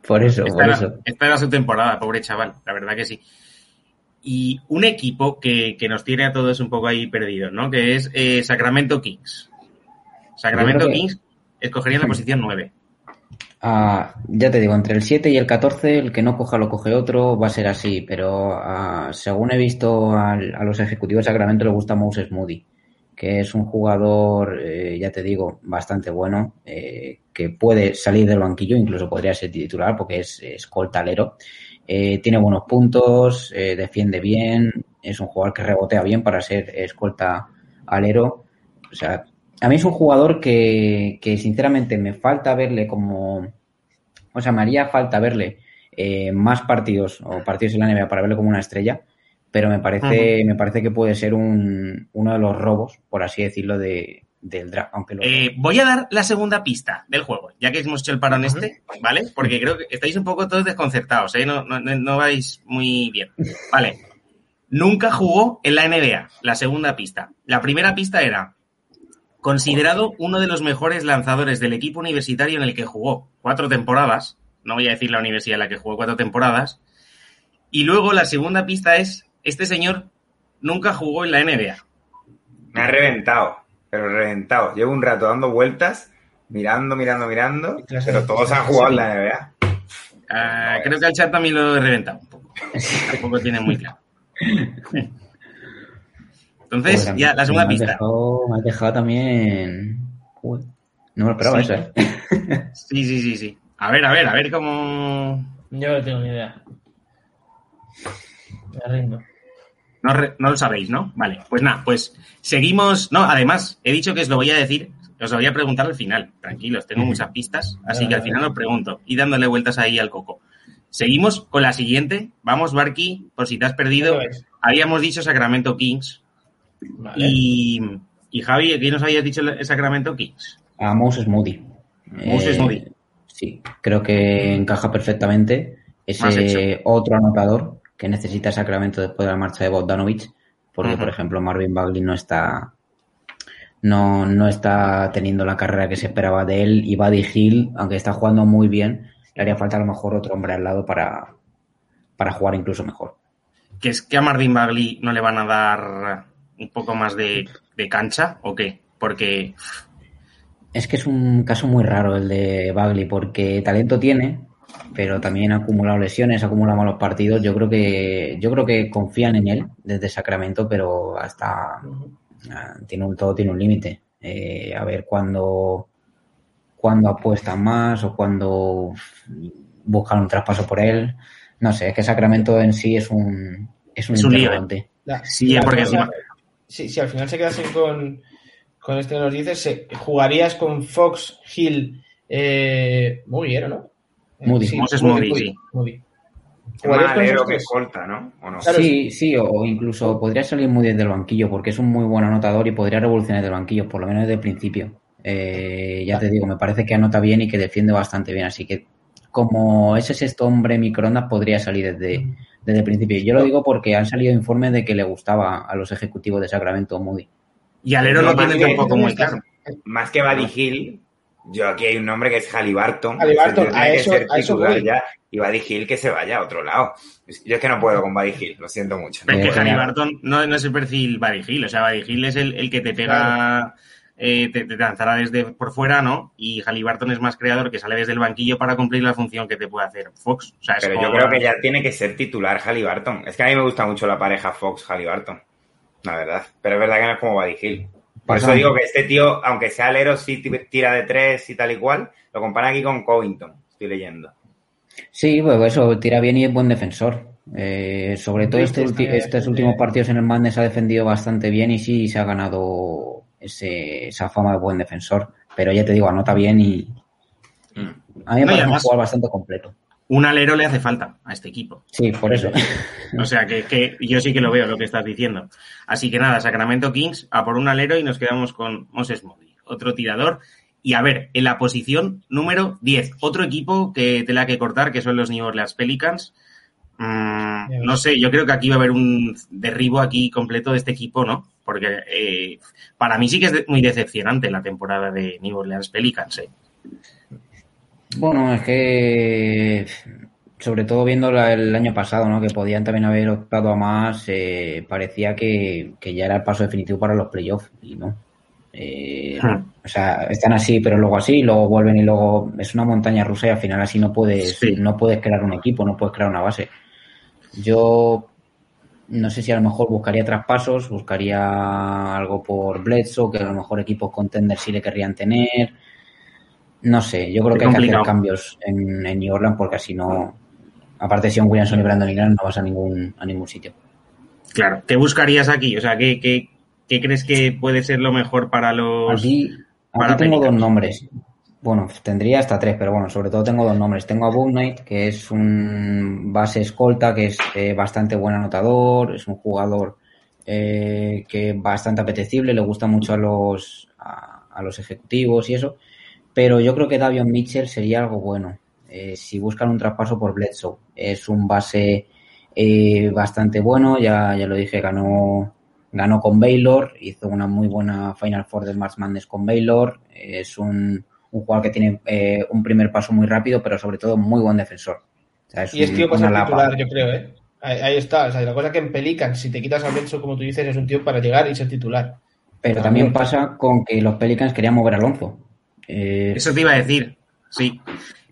Por eso, esta por era, eso. Esta era su temporada, pobre chaval, la verdad que sí. Y un equipo que, que nos tiene a todos un poco ahí perdidos, ¿no? Que es eh, Sacramento Kings. Sacramento que... Kings escogería la posición 9. Uh, ya te digo, entre el 7 y el 14, el que no coja lo coge otro, va a ser así, pero uh, según he visto al, a los ejecutivos de Sacramento le gusta Moses Moody. que es un jugador, eh, ya te digo, bastante bueno, eh, que puede salir del banquillo, incluso podría ser titular porque es escoltalero. Eh, tiene buenos puntos, eh, defiende bien, es un jugador que rebotea bien para ser escolta alero. O sea, a mí es un jugador que, que sinceramente me falta verle como... O sea, me haría falta verle eh, más partidos o partidos en la NBA para verle como una estrella, pero me parece, me parece que puede ser un, uno de los robos, por así decirlo, de, del draft. Aunque lo... Eh, voy a dar la segunda pista del juego, ya que hemos hecho el parón este, ¿vale? Porque creo que estáis un poco todos desconcertados, ¿eh? No, no, no vais muy bien. Vale. Nunca jugó en la NBA, la segunda pista. La primera pista era considerado uno de los mejores lanzadores del equipo universitario en el que jugó cuatro temporadas. No voy a decir la universidad en la que jugó cuatro temporadas. Y luego la segunda pista es, este señor nunca jugó en la NBA. Me ha reventado, pero reventado. Llevo un rato dando vueltas, mirando, mirando, mirando, pero todos han jugado en la NBA. Uh, creo que al chat también lo he reventado un poco. *laughs* Tampoco tiene muy claro. *laughs* Entonces, pues ya, la segunda me pista. Dejado, me has dejado también. Uy, no me lo esperaba sí. eso, ¿eh? *laughs* sí, sí, sí, sí. A ver, a ver, a ver cómo. Yo no tengo ni idea. Me rindo. No, no, lo sabéis, ¿no? Vale, pues nada, pues seguimos. No, además, he dicho que os lo voy a decir, os lo voy a preguntar al final. Tranquilos, tengo muchas pistas, así que al final os pregunto y dándole vueltas ahí al coco. Seguimos con la siguiente. Vamos, Barky, por si te has perdido. Habíamos dicho Sacramento Kings. Vale. Y, y, Javi, ¿qué nos habías dicho el Sacramento Kings? A Moses Moody. Moses eh, Moody. Sí, creo que encaja perfectamente. Ese otro anotador que necesita Sacramento después de la marcha de Bogdanovich, porque, uh -huh. por ejemplo, Marvin Bagley no está no, no está teniendo la carrera que se esperaba de él y Buddy Hill, aunque está jugando muy bien, le haría falta a lo mejor otro hombre al lado para, para jugar incluso mejor. ¿Que es que a Marvin Bagley no le van a dar un poco más de, de cancha o qué? Porque es que es un caso muy raro el de Bagley, porque talento tiene, pero también ha acumulado lesiones, ha acumulado malos partidos. Yo creo que, yo creo que confían en él desde Sacramento, pero hasta tiene un todo tiene un límite. Eh, a ver cuándo cuando apuestan más o cuando buscan un traspaso por él. No sé, es que Sacramento en sí es un es un, es un lío. La, sí, la, porque la, encima... si, si al final se quedasen con, con este que nos dices, se, jugarías con Fox, Hill, eh, Moody era, ¿no? Moody. Sí, Moses Moody, sí. Moody. Malero que corta, ¿no? ¿O no? Claro, sí, sí, o incluso podría salir muy desde el banquillo, porque es un muy buen anotador y podría revolucionar desde el banquillo, por lo menos desde el principio. Eh, ya te digo, me parece que anota bien y que defiende bastante bien, así que como ese sexto hombre microondas podría salir desde, desde el principio. Yo lo digo porque han salido informes de que le gustaba a los ejecutivos de Sacramento Moody. Y Alero no, tiene tampoco muy claro. Más que Buddy Hill, yo aquí hay un nombre que es Halliburton. Halliburton, a eso, a eso. Ya, y Buddy Hill que se vaya a otro lado. Yo es que no puedo con Buddy Hill, lo siento mucho. Pero es que Halliburton no, no es el perfil Buddy Hill, o sea, Buddy Hill es el, el que te pega, claro. Eh, te, te, lanzará desde por fuera, ¿no? Y Halliburton es más creador que sale desde el banquillo para cumplir la función que te puede hacer Fox. O sea, Pero como... yo creo que ya tiene que ser titular Halliburton. Es que a mí me gusta mucho la pareja Fox-Halliburton, la verdad. Pero es verdad que no es como Buddy Hill. Por eso digo que este tío, aunque sea alero, sí tira de tres y tal y cual, lo compara aquí con Covington, estoy leyendo. Sí, pues eso, tira bien y es buen defensor. Eh, sobre todo este estos últimos partidos en el Madness ha defendido bastante bien y sí se ha ganado ese, esa fama de buen defensor. Pero ya te digo, anota bien y a mí me parece un jugador bastante completo. Un alero le hace falta a este equipo. Sí, por eso. O sea, que, que, yo sí que lo veo lo que estás diciendo. Así que nada, Sacramento Kings a por un alero y nos quedamos con Moses Moody, otro tirador. Y a ver, en la posición número 10, otro equipo que tela que cortar, que son los New Orleans Pelicans. Mm, no sé, yo creo que aquí va a haber un derribo aquí completo de este equipo, ¿no? Porque eh, para mí sí que es muy decepcionante la temporada de New Orleans Pelicans, ¿eh? Bueno, es que sobre todo viendo la, el año pasado, ¿no? Que podían también haber optado a más, eh, parecía que, que, ya era el paso definitivo para los playoffs y no. Eh, hmm. O sea, están así, pero luego así, luego vuelven y luego es una montaña rusa y al final así no puedes, sí. no puedes crear un equipo, no puedes crear una base. Yo no sé si a lo mejor buscaría traspasos, buscaría algo por Bledsoe, que a lo mejor equipos contenders sí le querrían tener. No sé, yo creo que hay que hacer cambios en, New Orleans porque así no. Aparte, si un Williamson y Brandon Ingram no vas a ningún, a ningún sitio. Claro, ¿qué buscarías aquí? O sea, ¿qué, qué, qué crees que puede ser lo mejor para los. Aquí, tengo dos nombres. Bueno, tendría hasta tres, pero bueno, sobre todo tengo dos nombres. Tengo a Book Knight, que es un base escolta, que es eh, bastante buen anotador, es un jugador eh, que bastante apetecible, le gusta mucho a los, a, los ejecutivos y eso. Pero yo creo que Davion Mitchell sería algo bueno. Eh, si buscan un traspaso por Bledsoe, es un base bastante bueno, ya, ya lo dije, ganó, ganó con Baylor, hizo una muy buena Final Four del March Madness con Baylor, es un un jugador que tiene eh, un primer paso muy rápido, pero sobre todo muy buen defensor. y es tío para ser titular, yo creo, ¿eh? Ahí, está. O sea, la cosa que en Pelicans, si te quitas a Bledsoe, como tú dices, es un tío para llegar y ser titular. Pero también pasa con que los Pelicans querían mover a Alonso. Eh, Eso te iba a decir, sí.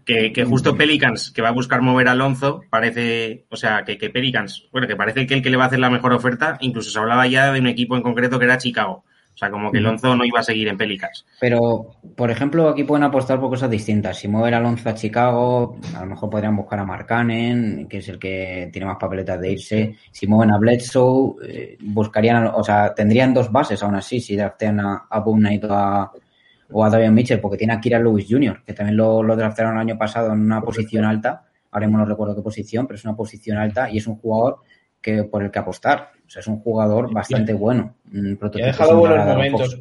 Que, justo Pelicans, que va a buscar mover a Alonso, parece, o sea, que, que Pelicans, bueno, que parece que el que le va a hacer la mejor oferta, incluso se hablaba ya de un equipo en concreto que era Chicago. O sea, como que Alonso no iba a seguir en Pelicans. Pero, por ejemplo, aquí pueden apostar por cosas distintas. Si mueven a Alonso a Chicago, a lo mejor podrían buscar a Marcanen, que es el que tiene más papeletas de irse. Si mueven a Bledsoe, eh, buscarían, o sea, tendrían dos bases aún así, si draftean a, a Boom Knight o a, o Davion Mitchell, porque tiene a Kira Lewis Jr., que también lo, lo draftaron el año pasado en una posición alta. Ahora mismo no recuerdo qué posición, pero es una posición alta y es un jugador que por el que apostar. O sea, es un jugador bastante bueno. ha dejado buenos momentos.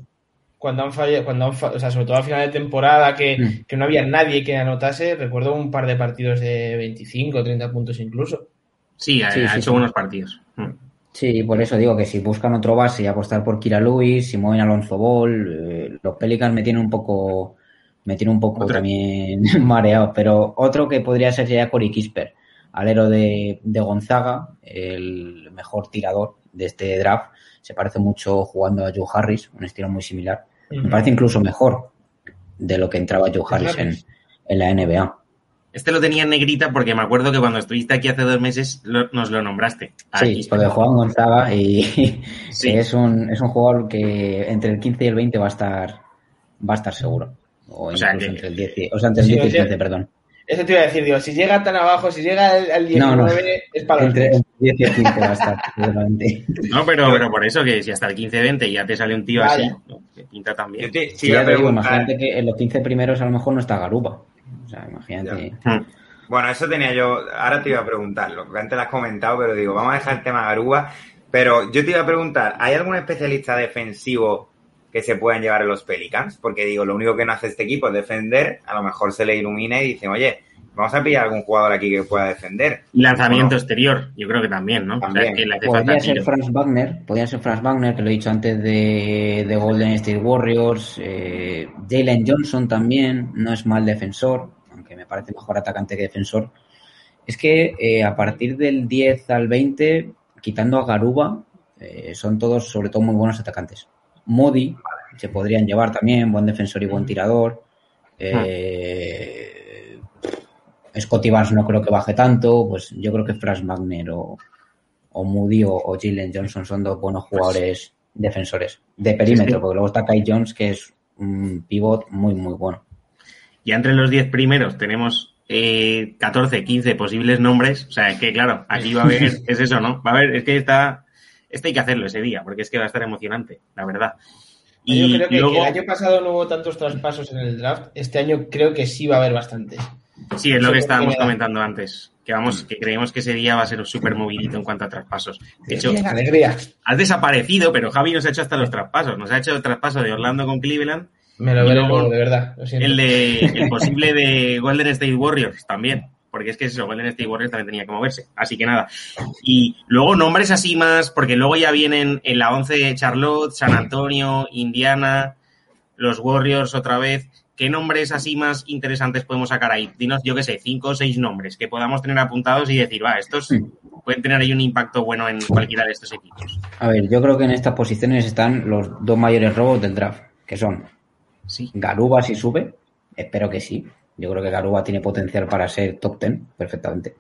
Cuando han fallado, cuando han o sea, sobre todo al final de temporada, que, mm. que, no había nadie que anotase, recuerdo un par de partidos de 25 o 30 puntos incluso. Sí, ha, hecho buenos partidos. Mm. Sí, por eso digo que si buscan otro base y apostar por Kira Lewis, si mueven a Alonso Ball, eh, los Pelicans me tienen un poco, me tienen un poco también *laughs* mareado, pero otro que podría ser sería Cory Kisper alero de, de Gonzaga, el mejor tirador de este draft. Se parece mucho jugando a Joe Harris, un estilo muy similar. Me parece incluso mejor de lo que entraba Joe Harris en, en la NBA. Este lo tenía en negrita porque me acuerdo que cuando estuviste aquí hace dos meses nos lo nombraste. Sí, porque Juan Gonzaga y *laughs* es, un, es un jugador que entre el 15 y el 20 va a estar va a estar seguro. O, incluso entre el 10 y, o sea, entre el 10 y el 15, perdón. Eso te iba a decir, digo, si llega tan abajo, si llega al, 19, es para los Entre, 10 y el 15 va a estar, *laughs* seguramente. No, pero, pero por eso que si hasta el 15-20 ya te sale un tío así, que pinta también. sí, ya te digo, imagínate que en los 15 primeros a lo mejor no está Garuba. O sea, imagínate. Bueno, eso tenía yo, ahora te iba a preguntar, lo que antes lo has comentado, pero digo, vamos a dejar el tema Garuba. Pero yo te iba a preguntar, ¿hay algún especialista defensivo que se puedan llevar a los Pelicans, porque digo, lo único que no hace este equipo es defender, a lo mejor se le ilumina y dicen, oye, vamos a pillar algún jugador aquí que pueda defender. Lanzamiento exterior, yo creo que también, ¿no? podría ser Franz Wagner, podría ser Franz Wagner, que lo he dicho antes de, Golden State Warriors, eh, Jalen Johnson también, no es mal defensor, aunque me parece mejor atacante que defensor. Es que eh, a partir del 10 al 20, quitando a Garuba, eh, son todos sobre todo muy buenos atacantes. Moody se podrían llevar también, buen defensor y buen tirador. Eh, Scotty Barnes no creo que baje tanto, pues yo creo que Franz Magner o, Moody o, o Johnson son dos buenos jugadores defensores de perímetro, porque luego está Kai Jones, que es un pivot muy, muy bueno. Y entre los 10 primeros tenemos eh, 14, 15 posibles nombres. O sea, es que claro, aquí va a haber, *laughs* es eso, ¿no? Va a haber, es que está, este hay que hacerlo ese día, porque es que va a estar emocionante, la verdad. Y Yo creo que, el año pasado no hubo tantos traspasos en el draft, este año creo que sí va a haber bastantes. Sí, es lo que estábamos comentando antes, que vamos, que creemos que ese día va a ser un súper movidito en cuanto a traspasos. De hecho, alegría. has desaparecido, pero Javi nos ha hecho hasta los traspasos. Nos ha hecho el traspaso de Orlando con Cleveland. Me lo veré de verdad. el de el *laughs* posible de Golden State Warriors también porque es que eso, Golden State Warriors también tenía que moverse. Así que nada. Y luego nombres así más, porque luego ya vienen en la 11 Charlotte, San Antonio, Indiana, los Warriors otra vez. ¿Qué nombres así más interesantes podemos sacar ahí? Dinos, yo qué sé, cinco o seis nombres que podamos tener apuntados y decir, va, estos pueden tener ahí un impacto bueno en cualquiera de estos equipos. A ver, yo creo que en estas posiciones están los dos mayores robos del draft, que son sí. Garuba si sube, espero que sí, yo creo que Garuba tiene potencial para ser top ten perfectamente.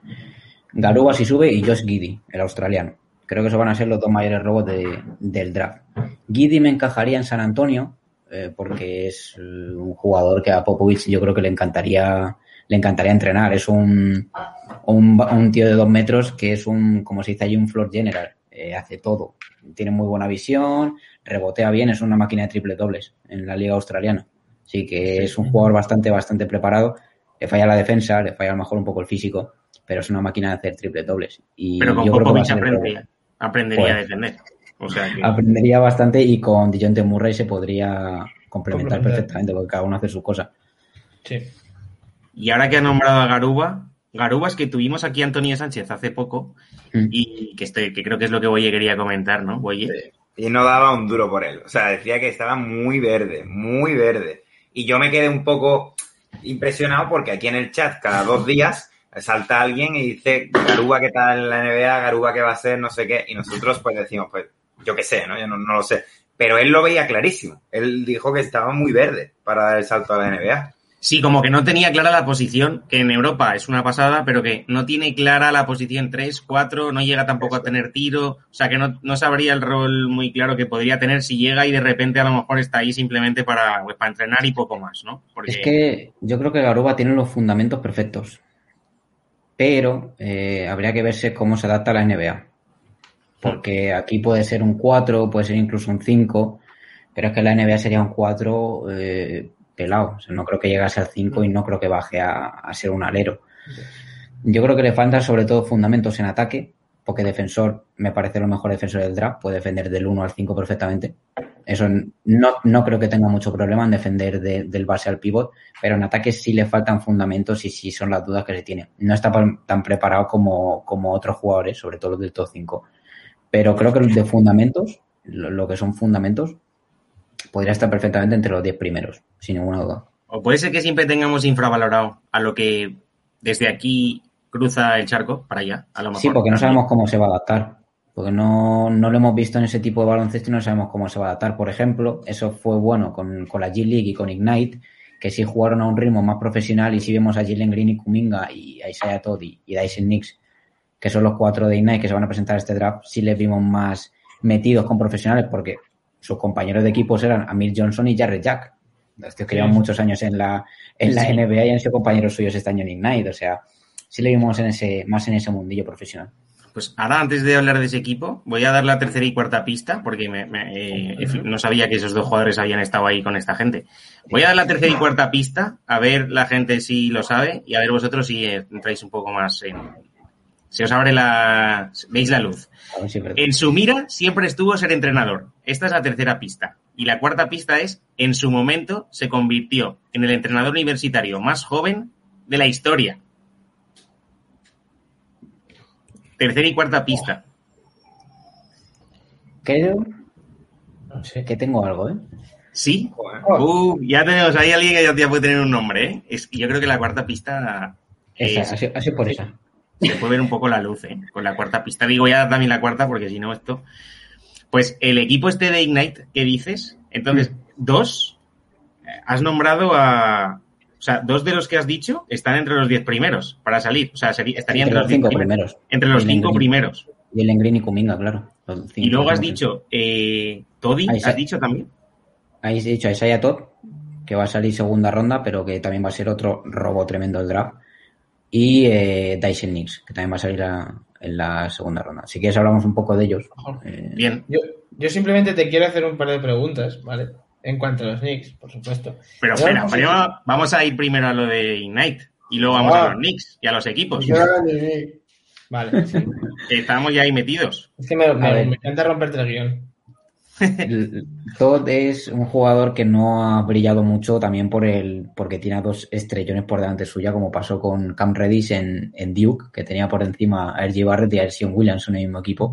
Garuba si sube y Josh Giddy, el australiano. Creo que esos van a ser los dos mayores robos de- del draft. Giddy me encajaría en San Antonio, eh, porque es eh, un jugador que a Popovich yo creo que le encantaría, le encantaría entrenar. Es un, un, tío de dos metros que es un, como se dice allí, un floor general. Eh, hace todo. Tiene muy buena visión, rebotea bien, es una máquina de triple dobles en la liga australiana. Así que es un jugador bastante, bastante preparado. Le falla la defensa, le falla a lo mejor un poco el físico, pero es una máquina de hacer triple dobles. Y Pero con yo creo que Popovich ser el aprendería, aprendería a Pues- defender. O sea que- aprendería bastante y con Dijonte Murray se podría complementar Complementar. perfectamente porque cada uno hace su cosa. Sí. Y ahora que ha nombrado a Garuba, Garuba es que tuvimos aquí a Antonio Sánchez hace poco Mm. y que, estoy, que creo que es lo que Boye quería comentar, ¿no? Boye. Y no daba un duro por él. O sea, decía que estaba muy verde, muy verde. Y yo me quedé un poco impresionado porque aquí en el chat, cada dos días, salta alguien y dice, Garuba, ¿qué tal la NBA? Garuba, ¿qué va a ser? No sé qué. Y nosotros pues decimos, pues, yo qué sé, ¿no? Yo no, no lo sé. Pero él lo veía clarísimo. Él dijo que estaba muy verde para dar el salto a la NBA. Sí, como que no tenía clara la posición, que en Europa es una pasada, pero que no tiene clara la posición 3, 4, no llega tampoco a tener tiro, o sea que no, no sabría el rol muy claro que podría tener si llega y de repente a lo mejor está ahí simplemente para, pues, para entrenar y poco más, ¿no? Porque Es que yo creo que Garuba tiene los fundamentos perfectos, pero eh, habría que verse cómo se adapta a la NBA. Porque aquí puede ser un 4, puede ser incluso un 5, pero es que la NBA sería un 4 eh, pelado. O sea, no creo que llegase al 5 y no creo que baje a, a ser un alero. Yo creo que le faltan sobre todo fundamentos en ataque, porque defensor me parece lo mejor defensor del draft, puede defender del 1 al 5 perfectamente. Eso no, no creo que tenga mucho problema en defender de- del base al pivot, pero en ataque sí le faltan fundamentos y sí son las dudas que se tiene. No está tan preparado como, como otros jugadores, sobre todo los del top 5. Pero creo que los de fundamentos, lo, lo que son fundamentos, podría estar perfectamente entre los 10 primeros, sin ninguna duda. o puede ser que siempre tengamos infravalorado a lo que desde aquí cruza el charco para allá, a lo mejor. Sí, porque no sabemos cómo se va a adaptar. Porque no, no lo hemos visto en ese tipo de baloncesto y no sabemos cómo se va a adaptar. Por ejemplo, eso fue bueno con, con la G-League y con Ignite, que sí jugaron a un ritmo más profesional y sí vemos a Jalen Green y Kuminga y a Isaiah Todd y, y Dyson Nix, que son los cuatro de Ignite que se van a presentar a este draft, sí les vimos más metidos con profesionales porque sus compañeros de equipos eran Amir Johnson y Jarrett Jack. Estos que llevan muchos años en la, en la. NBA y han sido compañeros suyos este año en Ignite. O sea, sí le vimos en ese, más en ese mundillo profesional. Pues ahora, antes de hablar de ese equipo, voy a dar la tercera y cuarta pista, porque me- me- eh, no sabía que esos dos jugadores habían estado ahí con esta gente. Voy a dar la tercera y cuarta pista, a ver la gente si lo sabe y a ver vosotros si entráis un poco más en... Si os abre la... veis la luz. Si. En su mira siempre estuvo ser entrenador. Esta es la tercera pista. Y la cuarta pista es, en su momento se convirtió en el entrenador universitario más joven de la historia. Tercera y cuarta pista. Creo No sé. que tengo algo, ¿eh? Sí. Uh, ya tenemos ahí alguien que ya- puede tener un nombre, ¿eh? Es, yo creo que la cuarta pista Esa, es- así, así por esa. Se puede ver un poco la luz, ¿eh? Con la cuarta pista. Digo ya también la cuarta porque si no esto... Pues el equipo este de Ignite que dices, entonces, dos, eh, has nombrado a... O sea, dos de los que has dicho están entre los diez primeros para salir. O sea, estarían Entre entre los los diez cinco primeros. primeros. Entre los cinco Green. primeros. Y el Green y Kuminga, claro. los Y luego has dicho, eh, Toddy, has dicho también. Ahí he dicho a Isaiah Todd, que va a salir segunda ronda, pero que también va a ser otro robo tremendo del draft. Y eh, Dyson Nix, que también va a salir a- en la segunda ronda. Si quieres hablamos un poco de ellos. Eh, Bien. Yo, yo simplemente te quiero hacer un par de preguntas, ¿vale? En cuanto a los Knicks, por supuesto. Pero espera, pues, primero vamos a ir primero a lo de Ignite y luego vamos Ah. a los Knicks y a los equipos. Vale, sí. *laughs* Estamos ya ahí metidos. Es que me, me- A me encanta romperte el guion. *laughs* Todd es un jugador que no ha brillado mucho también por el porque tiene a dos estrellones por delante suya, como pasó con Cam Reddish en, en Duke, que tenía por encima a R.J. Barrett y a Sion Williams en el mismo equipo,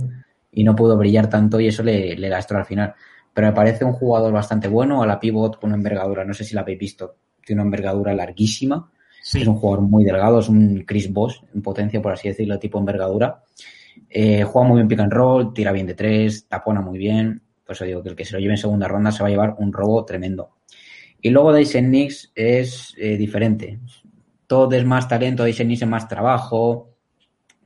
y no pudo brillar tanto y eso le, le lastró al final. Pero me parece un jugador bastante bueno, a la pivot con una envergadura, no sé si la habéis visto, tiene una envergadura larguísima, Sí. es un jugador muy delgado, es un Chris Bosh en potencia, por así decirlo, tipo envergadura. Eh, juega muy bien pick and roll, tira bien de tres, tapona muy bien. Por eso digo que el que se lo lleve en segunda ronda se va a llevar un robo tremendo. Y luego Dyson Nix es eh, diferente. Todo es más talento, Dyson Nix es más trabajo,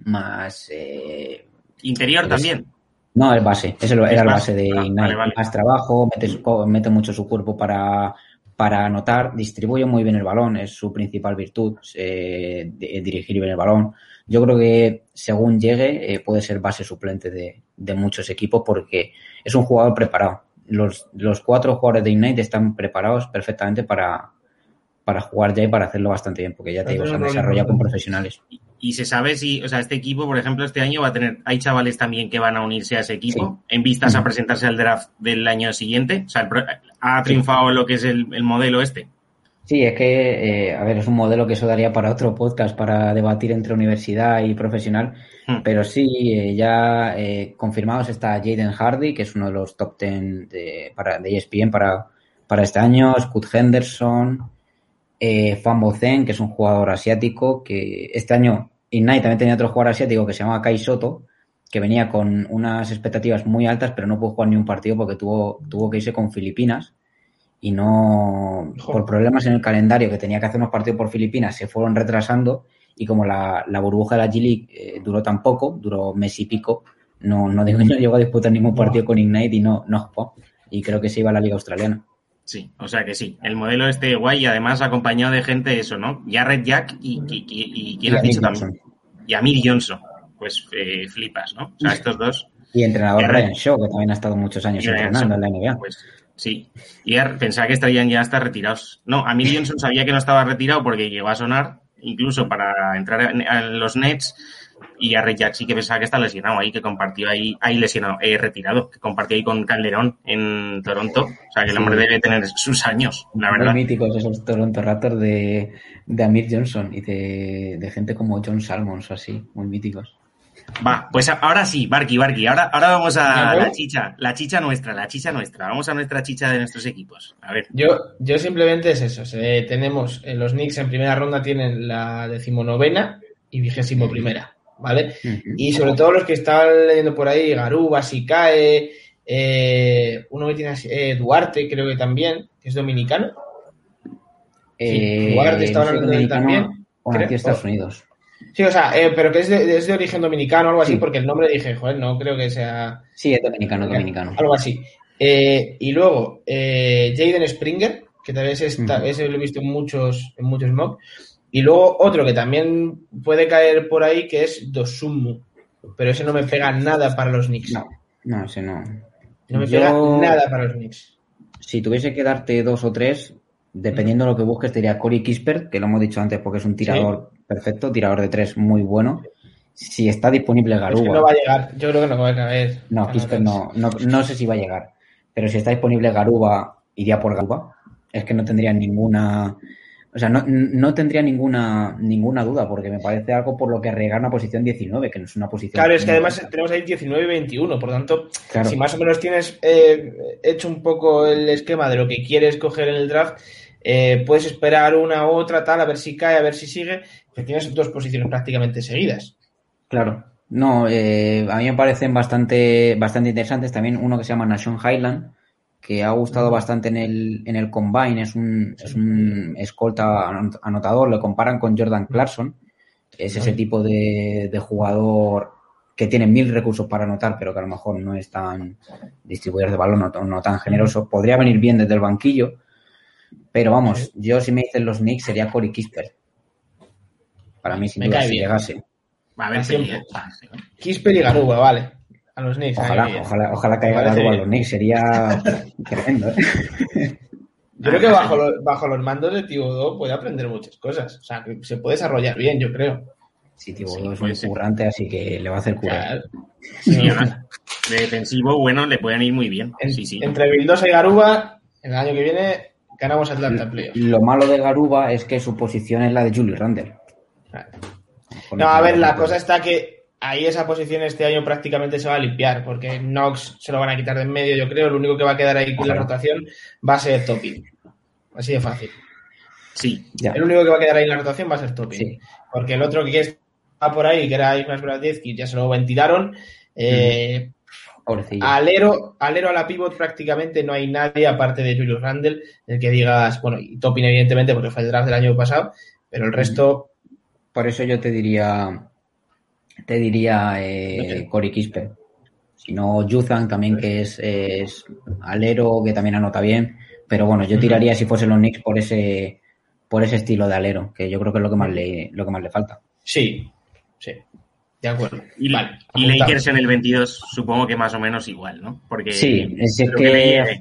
más... eh, Interior Es- también. No, el base. Era Es el base. base de Ah, Ignite. vale, vale. Más trabajo, mete, mete mucho su cuerpo para, para anotar, distribuye muy bien el balón, es su principal virtud, eh, de- dirigir bien el balón. Yo creo que según llegue eh, puede ser base suplente de, de muchos equipos porque es un jugador preparado. Los, los cuatro jugadores de Ignite están preparados perfectamente para, para jugar ya y para hacerlo bastante bien, porque ya te digo, se han desarrollado con profesionales. Y se sabe si, o sea, este equipo, por ejemplo, este año va a tener, hay chavales también que van a unirse a ese equipo en vistas a presentarse al draft del año siguiente. O sea, el ha triunfado lo que es el, el modelo este. Sí, es que, eh, a ver, es un modelo que eso daría para otro podcast, para debatir entre universidad y profesional, Hmm. pero sí, eh, ya eh, confirmados está Jaden Hardy, que es uno de los top 10 de, para, de ESPN para, para este año, Scott Henderson, eh, Fan Bozen, que es un jugador asiático, que este año Ignite también tenía otro jugador asiático que se llama Kai Soto, que venía con unas expectativas muy altas, pero no pudo jugar ni un partido porque tuvo, tuvo que irse con Filipinas y no por problemas en el calendario que tenía que hacer unos partidos por Filipinas se fueron retrasando y como la, la burbuja de la G League eh, duró tan poco, duró mes y pico, no, no, digo- *laughs* no llegó a disputar ningún partido con Ignite y no, no jugó. Y creo que se iba a la Liga Australiana. Sí, o sea que sí. El modelo este guay y además acompañado de gente, eso, ¿no? Jared Jack y, y, y- y ¿quién Y has dicho Johnson. también? Y Amir Johnson. Pues eh, flipas, ¿no? O sea, estos dos. Y entrenador Ya, Ryan Shaw, que también ha estado muchos años Ryan entrenando en la NBA. Pues sí. Y pensaba que estarían ya hasta retirados. No, Amir Johnson sabía que no estaba retirado porque llegó a sonar, incluso para entrar en, en los Nets. Y a Jack sí que pensaba que está lesionado ahí, que compartió ahí, ahí lesionado, eh, retirado, que compartió ahí con Calderón en Toronto. O sea que el Sí. hombre debe tener sus años, la Muy verdad. míticos esos Toronto Raptors de, de Amir Johnson y de, de gente como John Salmons o así, muy míticos. Va, pues ahora sí, Barky, Barky. Ahora, ahora vamos a ¿Ya, la chicha, la chicha nuestra, la chicha nuestra. Vamos a nuestra chicha de nuestros equipos. A ver. Yo, yo simplemente es eso. se- tenemos eh, los Knicks en primera ronda tienen la decimonovena y vigésimo primera, ¿vale? Y sobre todo los que están leyendo por ahí, Garuba, Sicae, eh, uno que tiene así, eh, Duarte, creo que también, que es dominicano. Eh, Duarte sé, hablando de él dominicano también, o creo. Estados Unidos. Sí, o sea, eh, pero que es de, es de origen dominicano algo así, Sí. porque el nombre dije, joder, no creo que sea Sí, es dominicano, dominicano. algo así. Eh, y luego, eh, Jaden Springer, que tal vez está, ese lo he visto en muchos, en muchos mock. Y luego otro que también puede caer por ahí, que es Dosumu. Pero ese no me pega nada para los Knicks. No, no, ese no. No me Yo- pega nada para los Knicks. Si tuviese que darte dos o tres, dependiendo de lo que busques, te diría Corey Kispert, que lo hemos dicho antes porque es un tirador perfecto, tirador de tres muy bueno. Si está disponible Es que Garuba. no va a llegar. Yo creo que no va a caer. No, Kispert no, no, no sé si va a llegar. Pero si está disponible Garuba, iría por Garuba. Es que no tendría ninguna. O sea, no, no tendría ninguna, ninguna duda, porque me parece algo por lo que arriesgar una posición 19, que no es una posición. Claro, es que además alta. tenemos ahí 19 y 21, por tanto, Claro. si más o menos tienes eh, hecho un poco el esquema de lo que quieres coger en el draft, eh, puedes esperar una u otra, tal, a ver si cae, a ver si sigue, que tienes dos posiciones prácticamente seguidas. Claro. No, eh, a mí me parecen bastante, bastante interesantes. También uno que se llama Nation Highland, que ha gustado bastante en el, en el Combine. Es un, es un escolta anot- anotador. Lo comparan con Jordan Clarkson. Es ese tipo de, de jugador que tiene mil recursos para anotar, pero que a lo mejor no es tan distribuidor de balón, no, no tan generoso. Podría venir bien desde el banquillo. Pero vamos, yo si me dicen los Knicks sería Corey Kispert. Para mí, sin Me duda, cae si bien. llegase. Va a ver, pelea. Kisper y Garuba, vale. A los Knicks. Ojalá, bien. ojalá, ojalá caiga Garuba a los Knicks, sería *laughs* tremendo. ¿eh? Yo creo que bajo, los- bajo los mandos de Thibodeau puede aprender muchas cosas. O sea, que se puede desarrollar bien, yo creo. Sí, tío, Sí, es un ser. currante, así que le va a hacer curar. Claro. Sí, *laughs* además, de defensivo, bueno, le pueden ir muy bien. En- Sí, sí. Entre Vildosa y Garuba, el año que viene ganamos Atlanta Playoff. Lo malo de Garuba es que su posición es la de Julius Randle. No, a ver, la cosa está que ahí esa posición este año prácticamente se va a limpiar, porque Knox se lo van a quitar de en medio, yo creo. Lo único que va a quedar ahí en la rotación va a ser Topping. Así de fácil. Sí, Ya. El único que va a quedar ahí en la rotación va a ser Topping. Sí. Porque el otro que está por ahí, que era Ignas Bradetsky, ya se lo ventilaron. Eh, Alero, alero a la pivot prácticamente no hay nadie aparte de Julius Randle, el que digas, bueno, y Topping evidentemente porque fue el draft del año pasado, pero el resto, Por eso yo te diría, te diría eh. Si no, Yuzan también, que es, es alero, que también anota bien. Pero bueno, yo tiraría si fuese los Knicks por ese, por ese estilo de alero, que yo creo que es lo que más le, lo que más le falta. Sí, sí. De acuerdo. Y, Vale, y apuntado. Lakers en el 22 supongo que más o menos igual, ¿no? Porque Sí, es lo que-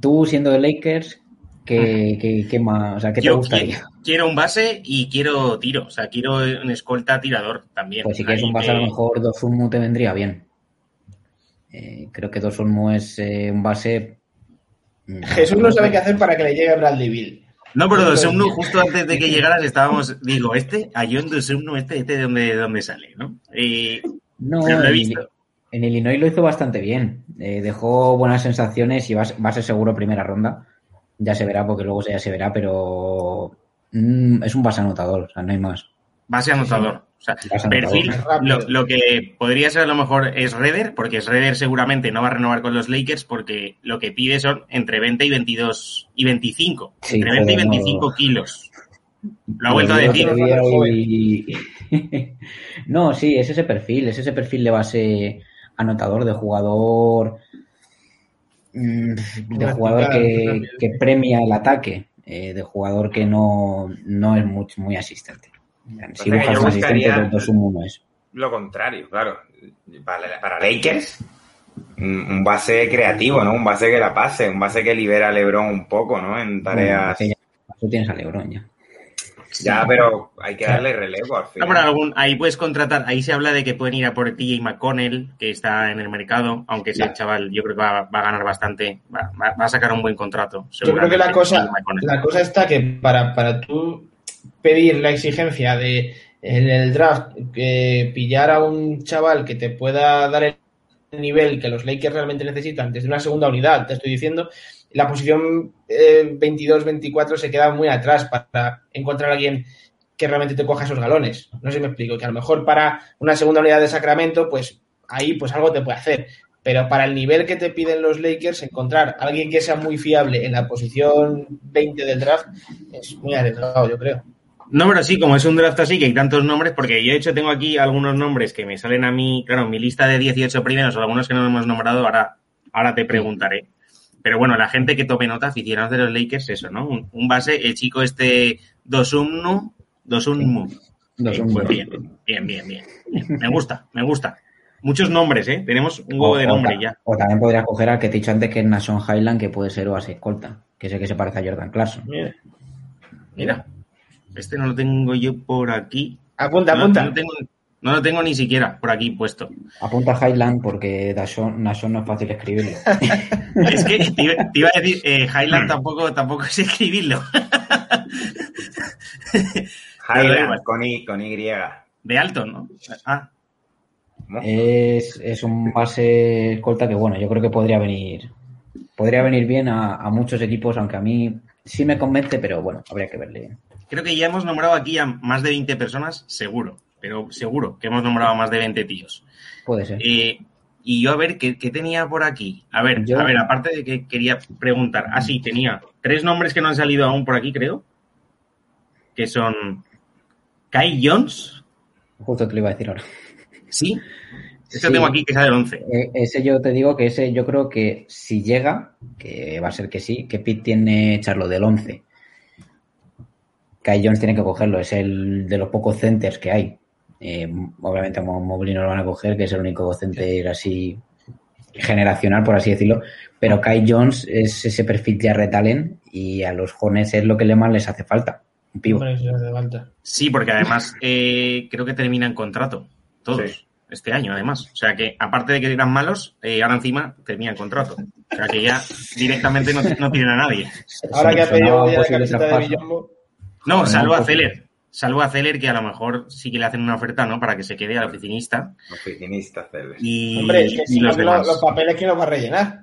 Tú siendo de Lakers, ¿qué, qué, qué más, o sea, ¿qué te yo gustaría? quiero un base y quiero tiro, o sea, quiero un escolta tirador también. Pues si quieres un base, a lo mejor Dosunmu te vendría bien. Eh, creo que Dosunmu es eh, un base. mm, Jesús no sabe qué hacer para que le llegue Bradley Bill. No, pero Dosumnu, justo antes de que llegaras estábamos, digo, este, a John Dosumnu, este, este de dónde, de dónde sale, ¿no? Y No, pero lo he en, visto. en Illinois lo hizo bastante bien. Eh, dejó buenas sensaciones y va, a- va a ser seguro primera ronda. Ya se verá, porque luego ya se verá, pero mm, es un base anotador, o sea, no hay más. base anotador. O sea, perfil, lo, lo que podría ser a lo mejor es Redder, porque Redder seguramente no va a renovar con los Lakers porque lo que pide son entre 20 y 22 y 25. Sí, entre 20 y joder, no. 25 kilos. Lo ha vuelto a decir. *laughs* no, sí, es ese perfil, es ese perfil de base anotador, de jugador mm, de jugador que, que premia el ataque, eh, de jugador que no, no es muy, muy asistente. Si Pasa que buscas yo un asistente, buscaría- del 2-1 no es. Lo contrario, claro. Para, para Lakers, un un base creativo, ¿no? Un base que la pase, un base que libera a LeBron un poco, ¿no? En tareas. ya- tú tienes a Lebron ya. Ya, pero hay que darle relevo al No, final. algún- ahí puedes contratar, ahí se habla de que pueden ir a por TJ McConnell, que está en el mercado, aunque ese Claro. chaval yo creo que va, va a ganar bastante, va, va- a sacar un buen contrato. Yo creo que la cosa, la cosa está que para, para tú pedir la exigencia de en el draft que pillar a un chaval que te pueda dar el nivel que los Lakers realmente necesitan desde una segunda unidad, te estoy diciendo, la posición eh, 22-24 se queda muy atrás para encontrar a alguien que realmente te coja esos galones. No sé si me explico, que a lo mejor para una segunda unidad de Sacramento, pues ahí pues algo te puede hacer. Pero para el nivel que te piden los Lakers, encontrar a alguien que sea muy fiable en la posición 20 del draft es muy arriesgado, yo creo. No, pero sí, como es un draft así, que hay tantos nombres, porque yo de hecho tengo aquí algunos nombres que me salen a mí, claro, en mi lista de 18 primeros, o algunos que no hemos nombrado, ahora, ahora te preguntaré. Pero bueno, la gente que tome nota, aficionados de los Lakers, eso, ¿no? Un, un base, el chico este Dosumnu, Dosunmu. Dosunmu. Pues bien, bien, bien, bien, bien. Me gusta, me gusta. Muchos nombres, ¿eh? Tenemos un huevo de O- o nombre ya. O también podrías coger al que te he dicho antes, que es Nason Highland, que puede ser base escolta, que sé que se parece a Jordan Clarkson. Mira. Mira, este no lo tengo yo por aquí. Apunta, No, apunta. no, tengo, no lo tengo ni siquiera por aquí puesto. Apunta a Highland porque Nason, Nason no es fácil escribirlo. *laughs* Es que te iba, te iba a decir, eh, Highland *clears throat* tampoco, tampoco es escribirlo. *laughs* Highland, con, I, con Y. De alto, ¿no? Ah. Es, es un base escolta que, bueno, yo creo que podría venir podría venir bien a, a muchos equipos, aunque a mí sí me convence, pero bueno, habría que verle bien. Creo que ya hemos nombrado aquí a más de 20 personas, seguro. Pero seguro que hemos nombrado a más de 20 tíos. Puede ser. Eh, y yo a ver, ¿qué, qué tenía por aquí? A ver, Yo- a ver, aparte de que quería preguntar. Ah, sí, tenía tres nombres que no han salido aún por aquí, creo. Que son Kai Jones. Justo te lo iba a decir ahora. Sí. Este Sí. tengo aquí que sale el 11. Eh, Ese yo te digo que ese yo creo que si llega, que va a ser que sí, que Pitt tiene echarlo del 11. Kai Jones tiene que cogerlo, es el de los pocos centers que hay. Eh, obviamente a Mo- Mobley no lo van a coger, que es el único center así generacional, por así decirlo. Pero Kai Jones es ese perfil de retalen y a los Hornets es lo que le más les hace falta. Un falta. Sí, porque además eh, creo que terminan contrato. Todos. Sí. Este año, además. O sea que, aparte de que eran malos, eh, ahora encima terminan contrato. O sea que ya directamente no, no tienen a nadie. Ahora que ha pedido la camiseta de. No, Joder, salvo a pues- Celer. Salvo a Celer, que a lo mejor sí que le hacen una oferta, ¿no? Para que se quede al oficinista. Oficinista, Celes. Y, hombre, es que y si los demás. los papeles que nos va a rellenar.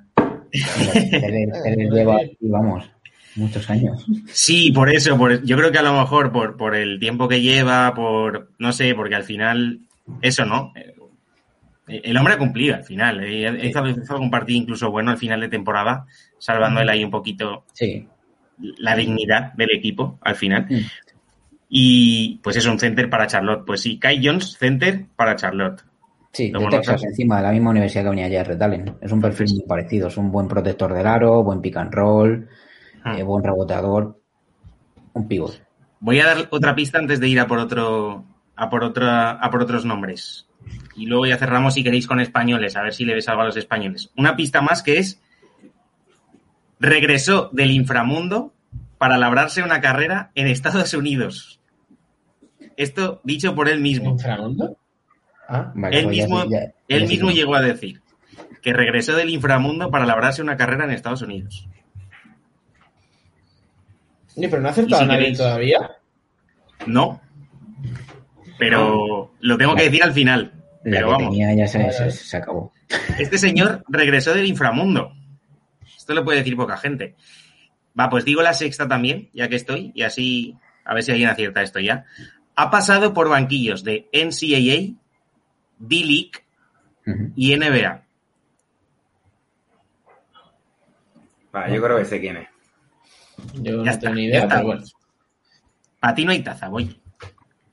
Él, él *laughs* lleva aquí, vamos, muchos años. Sí, por eso. Por, yo creo que a lo mejor por, por el tiempo que lleva, por. No sé, porque al final. Eso, ¿no? Eh, El hombre ha cumplido al final. eh, Hizo, hizo algún partido incluso bueno al final de temporada, salvando él ahí un poquito Sí. La dignidad del equipo al final. Mm. Y pues es un center para Charlotte. Pues sí, Kai Jones, center para Charlotte. Sí, de Texas, encima de la misma universidad que venía Jared Allen. Es un perfil muy parecido. Es un buen protector del aro, buen pick and roll, Ah. eh, buen reboteador, un pivot. Voy a dar otra pista antes de ir a por otro, a por otra, a por otros nombres. Y luego ya cerramos si queréis con españoles, a ver si le ves algo a los españoles. Una pista más que es regresó del inframundo para labrarse una carrera en Estados Unidos. Esto dicho por él mismo. ¿Inframundo? Ah, Vale, Él pues mismo, sé- ya- ya él sé mismo llegó a decir que regresó del inframundo para labrarse una carrera en Estados Unidos. Oye, pero no ha acertado si nadie queréis- todavía. No. Pero lo tengo que decir al final. La Pero vamos. tenía ya se, Vale, se- vale. se acabó. Este señor regresó del inframundo. Esto lo puede decir poca gente. Va, pues digo la sexta también, ya que estoy, y así a ver si alguien acierta esto ya. Ha pasado por banquillos de NCAA, D-League y NBA. Vale, yo creo que sé quién es. Yo no Ya está, tengo ni ya idea, está. pero bueno. A ti no hay taza, voy.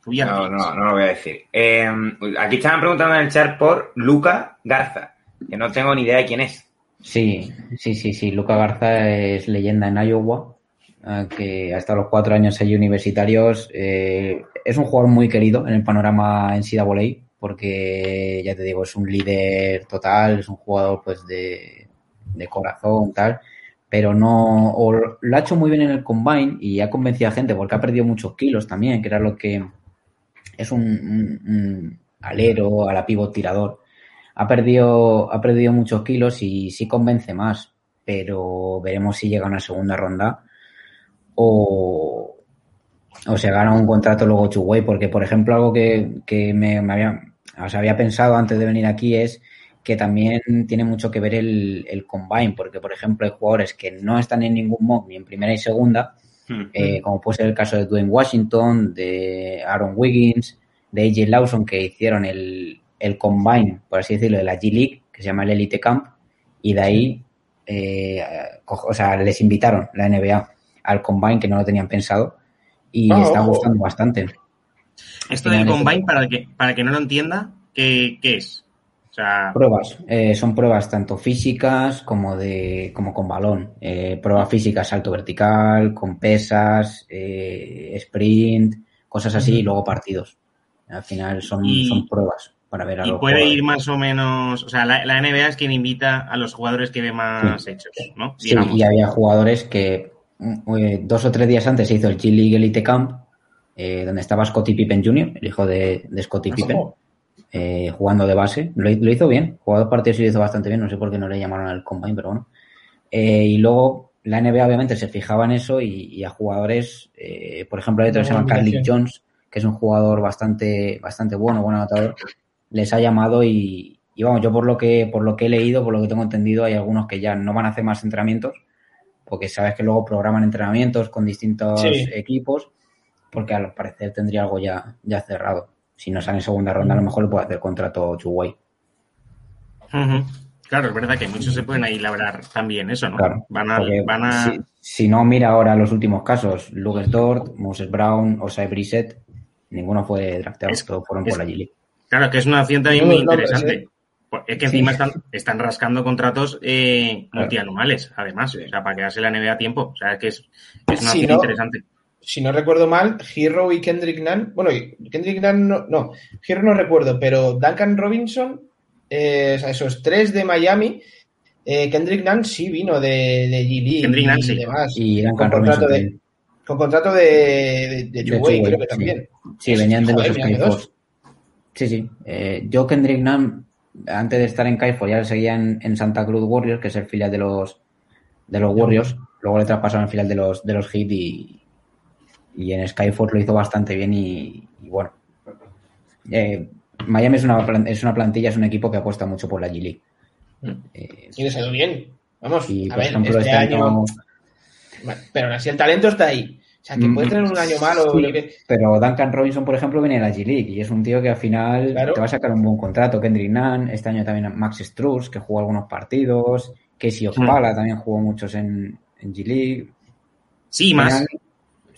No, no, no lo voy a decir. Eh, aquí estaban preguntando en el chat por Luca Garza, que no tengo ni idea de quién es. Sí, sí, sí, sí. Luca Garza es leyenda en Iowa, eh, que hasta los cuatro años allí universitarios. eh, es un jugador muy querido en el panorama en NCAA, porque ya te digo, es un líder total, es un jugador pues de, de corazón, tal, pero no, o lo ha hecho muy bien en el combine y ha convencido a gente porque ha perdido muchos kilos también, que era lo que es un alero, a la pivot tirador. Ha perdido, ha perdido muchos kilos y sí convence más, pero veremos si llega a una segunda ronda o, o se gana un contrato luego two-way, porque por ejemplo algo que, que me, me había, o sea, había pensado antes de venir aquí es que también tiene mucho que ver el, el combine, porque por ejemplo hay jugadores que no están en ningún mock ni en primera y segunda, eh, como puede ser el caso de Dwayne Washington, de Aaron Wiggins, de AJ Lawson, que hicieron el, el combine, por así decirlo, de la G-League, que se llama el Elite Camp, y de ahí, eh, o sea, les invitaron la NBA al combine que no lo tenían pensado y Ah, está ojo. gustando bastante. Esto del combine, para el que, para el que no lo entienda, ¿qué, qué es? O sea, Pruebas, eh, son pruebas tanto físicas como de como con balón. Eh, pruebas físicas, salto vertical, con pesas, eh, sprint, cosas así, y luego partidos. Al final son, Y- son pruebas para ver a y los puede jugadores. ir más o menos. O sea, la, la NBA es quien invita a los jugadores que ve más hechos, ¿no? Sí, Digamos. y había jugadores que mm, eh, dos o tres días antes se hizo el G-League Elite Camp, eh, donde estaba Scottie Pippen Jr., el hijo de, de Scottie Pippen, eh, jugando de base. Lo, lo hizo bien, jugó dos partidos y lo hizo bastante bien, no sé por qué no le llamaron al combine, pero bueno. Eh, y luego la NBA obviamente se fijaba en eso y, y a jugadores, eh, por ejemplo, hay otro que se llama Carly. Jones, que es un jugador bastante, bastante bueno, buen anotador, les ha llamado y, y vamos, yo por lo que, por lo que he leído, por lo que tengo entendido, hay algunos que ya no van a hacer más entrenamientos, porque sabes que luego programan entrenamientos con distintos Sí. equipos, porque al parecer tendría algo ya, ya cerrado. Si no sale en segunda ronda, a lo mejor le puede hacer contrato. Ujú. Claro, es verdad que muchos se pueden ahí labrar también eso, ¿no? Claro, van a, van a... si, si no mira ahora los últimos casos, Lucas Dort, Moses Brown, Osai Brissett, ninguno fue drafteado, Es- todos fueron es- por la G-League. Claro, que es una opción también No, muy no, pero interesante. Pues Es que Sí. encima están, están rascando contratos eh, Claro. multianuales, además. O sea, para quedarse la NBA a tiempo. O sea, es que es, es una Si opción no- interesante. si no recuerdo mal, Hero y Kendrick Nunn, bueno, Kendrick Nunn no, no, Hero no recuerdo, pero Duncan Robinson, eh, o sea, esos tres de Miami, eh, Kendrick Nunn sí vino de, de G-League Kendrick Nunn y sí. demás, Y Duncan con Robinson contrato de, con contrato de, de, de creo que sí. también. Sí, venían de los Joder, mira que Skyforce. dos. Sí, sí. Eh, yo Kendrick Nunn, antes de estar en Skyforce, ya le seguía en, en Santa Cruz Warriors, que es el filial de los de los Warriors. Luego le traspasaron al filial de los de los Heat y, y en Skyforce lo hizo bastante bien y, y bueno. Eh, Miami es una, es una plantilla, es un equipo que apuesta mucho por la G-League. Eh, Y les ha ido bien. Vamos, y a por ver, ejemplo, este, este año... Pero aún así el talento está ahí. O sea, que Mm, puede tener un año malo. sí. yo que- Pero Duncan Robinson, por ejemplo, viene de la G-League y es un tío que al final Claro. te va a sacar un buen contrato. Kendrick Nunn, este año también Max Struz, que jugó algunos partidos. Casey Okpala también jugó muchos en, en G-League. Sí, más. final,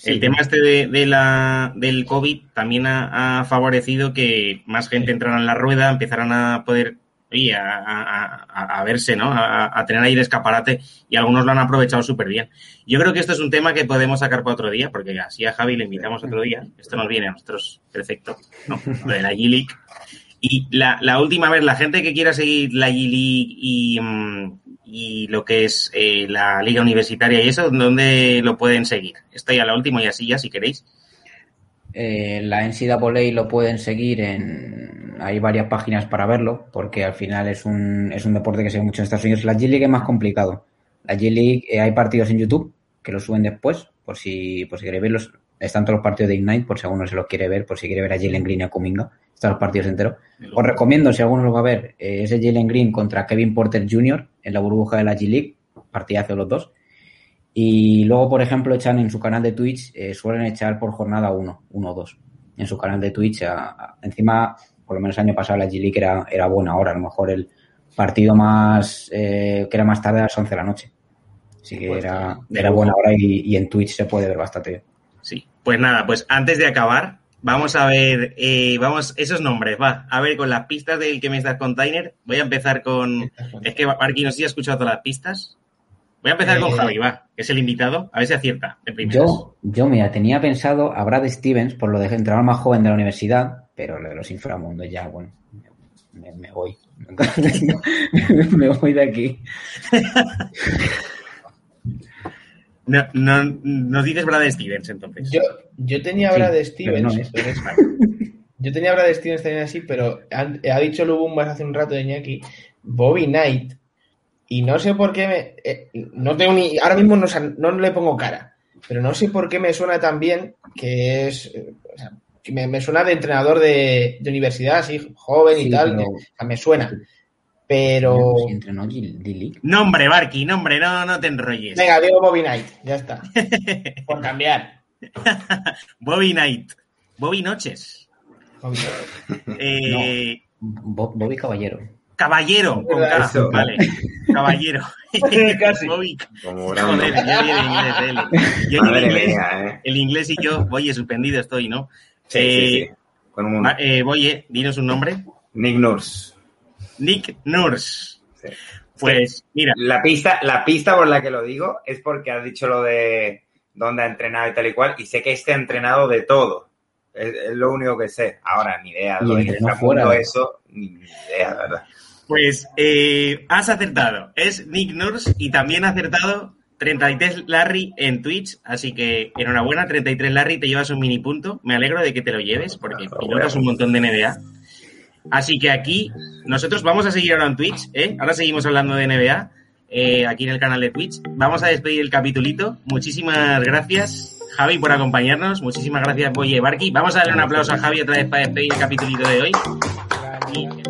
el tema este de, de la, del COVID también ha, ha, favorecido que más gente entrara en la rueda, empezaran a poder oye, a, a, a, verse, ¿no? A, tener ahí el escaparate y algunos lo han aprovechado súper bien. Yo creo que esto es un tema que podemos sacar para otro día, porque así a Javi le invitamos otro día. Esto nos viene a nosotros perfecto, ¿no? Lo de la G-League. Y la, la, última vez, la gente que quiera seguir la G-League y, mm, y, lo que es eh, la liga universitaria y eso, ¿dónde lo pueden seguir? Estoy a la última y así ya, si queréis. Eh, la NCAA lo pueden seguir en. Hay varias páginas para verlo, porque al final es un, es un deporte que se ve mucho en Estados Unidos. La G-League es más complicado. La G-League, eh, hay partidos en YouTube que lo suben después, por si, por si queréis verlos. Están todos los partidos de Ignite, por si alguno se los quiere ver, por si quiere ver a Jalen Green y a Kuminga. Están los partidos enteros. Os recomiendo, si alguno lo va a ver, eh, ese Jalen Green contra Kevin Porter Jr. en la burbuja de la G-League. Partidazo los dos. Y luego, por ejemplo, echan en su canal de Twitch, eh, suelen echar por jornada uno, uno o dos. En su canal de Twitch, a, a, encima, por lo menos el año pasado la G-League era, era buena hora, a lo mejor el partido más, eh, que era más tarde a las 11 de la noche. Así que Pues, era, de era buena hora y, y en Twitch se puede ver bastante bien. Sí, pues nada, pues antes de acabar, vamos a ver, eh, vamos, esos nombres, va, a ver con las pistas del que me estás container. Voy a empezar con, es que Marquín, no sé si has escuchado todas las pistas. Voy a empezar con Eh, Javi, va, que es el invitado, a ver si acierta. Yo, yo, mira, tenía pensado a Brad Stevens por lo de entrenador más joven de la universidad, pero lo de los inframundos ya, bueno, me, me voy. *laughs* me voy de aquí. *laughs* No, no, nos dices Brad Stevens, entonces. Yo, yo tenía Sí, Brad Stevens. no es. pero es- *laughs* yo tenía Brad Stevens también así, pero han- ha dicho Lubumbas hace un rato de Iñaki, Bobby Knight, y no sé por qué me. eh, no tengo ni. Ahora mismo no, no le pongo cara, pero no sé por qué me suena tan bien que es. o sea, que me, me suena de entrenador de, de universidad, así, joven y Sí, tal. pero- o sea, me suena. Pero. Si entrenó G- D-League. Nombre, Barky, nombre, no, no te enrolles. Venga, digo Bobby Knight, ya está. *laughs* Por cambiar. *laughs* Bobby Knight. Bobby Noches. Bobby. Eh, Bobby Caballero. Caballero, con K, Eso. vale. Caballero. *laughs* Casi. *laughs* Joder, yo ni el inglés, él. Yo ni el inglés, mía, ¿eh? el inglés y yo, oye, suspendido estoy, ¿no? Sí, Eh, sí, sí. Con un Va- eh, dinos un nombre. Nick Nurse. Nick Nurse. Sí. Pues mira, La pista, la pista por la que lo digo es porque has dicho lo de dónde ha entrenado y tal y cual, y sé que este ha entrenado de todo. Es, es lo único que sé. Ahora, ni idea. Y Lo de entrenó que fuera fuera. eso, ni idea, verdad. Pues eh, has acertado. Es Nick Nurse y también ha acertado 33 Larry en Twitch. Así que enhorabuena, 33 Larry, te llevas un mini punto. Me alegro de que te lo lleves porque pilotas un montón de NBA. Así que aquí nosotros vamos a seguir ahora en Twitch, ¿eh? Ahora seguimos hablando de NBA, eh, aquí en el canal de Twitch. Vamos a despedir el capitulito. Muchísimas gracias, Javi, por acompañarnos. Muchísimas gracias, Boye Barky. Vamos a darle un aplauso a Javi otra vez para despedir el capitulito de hoy. Y-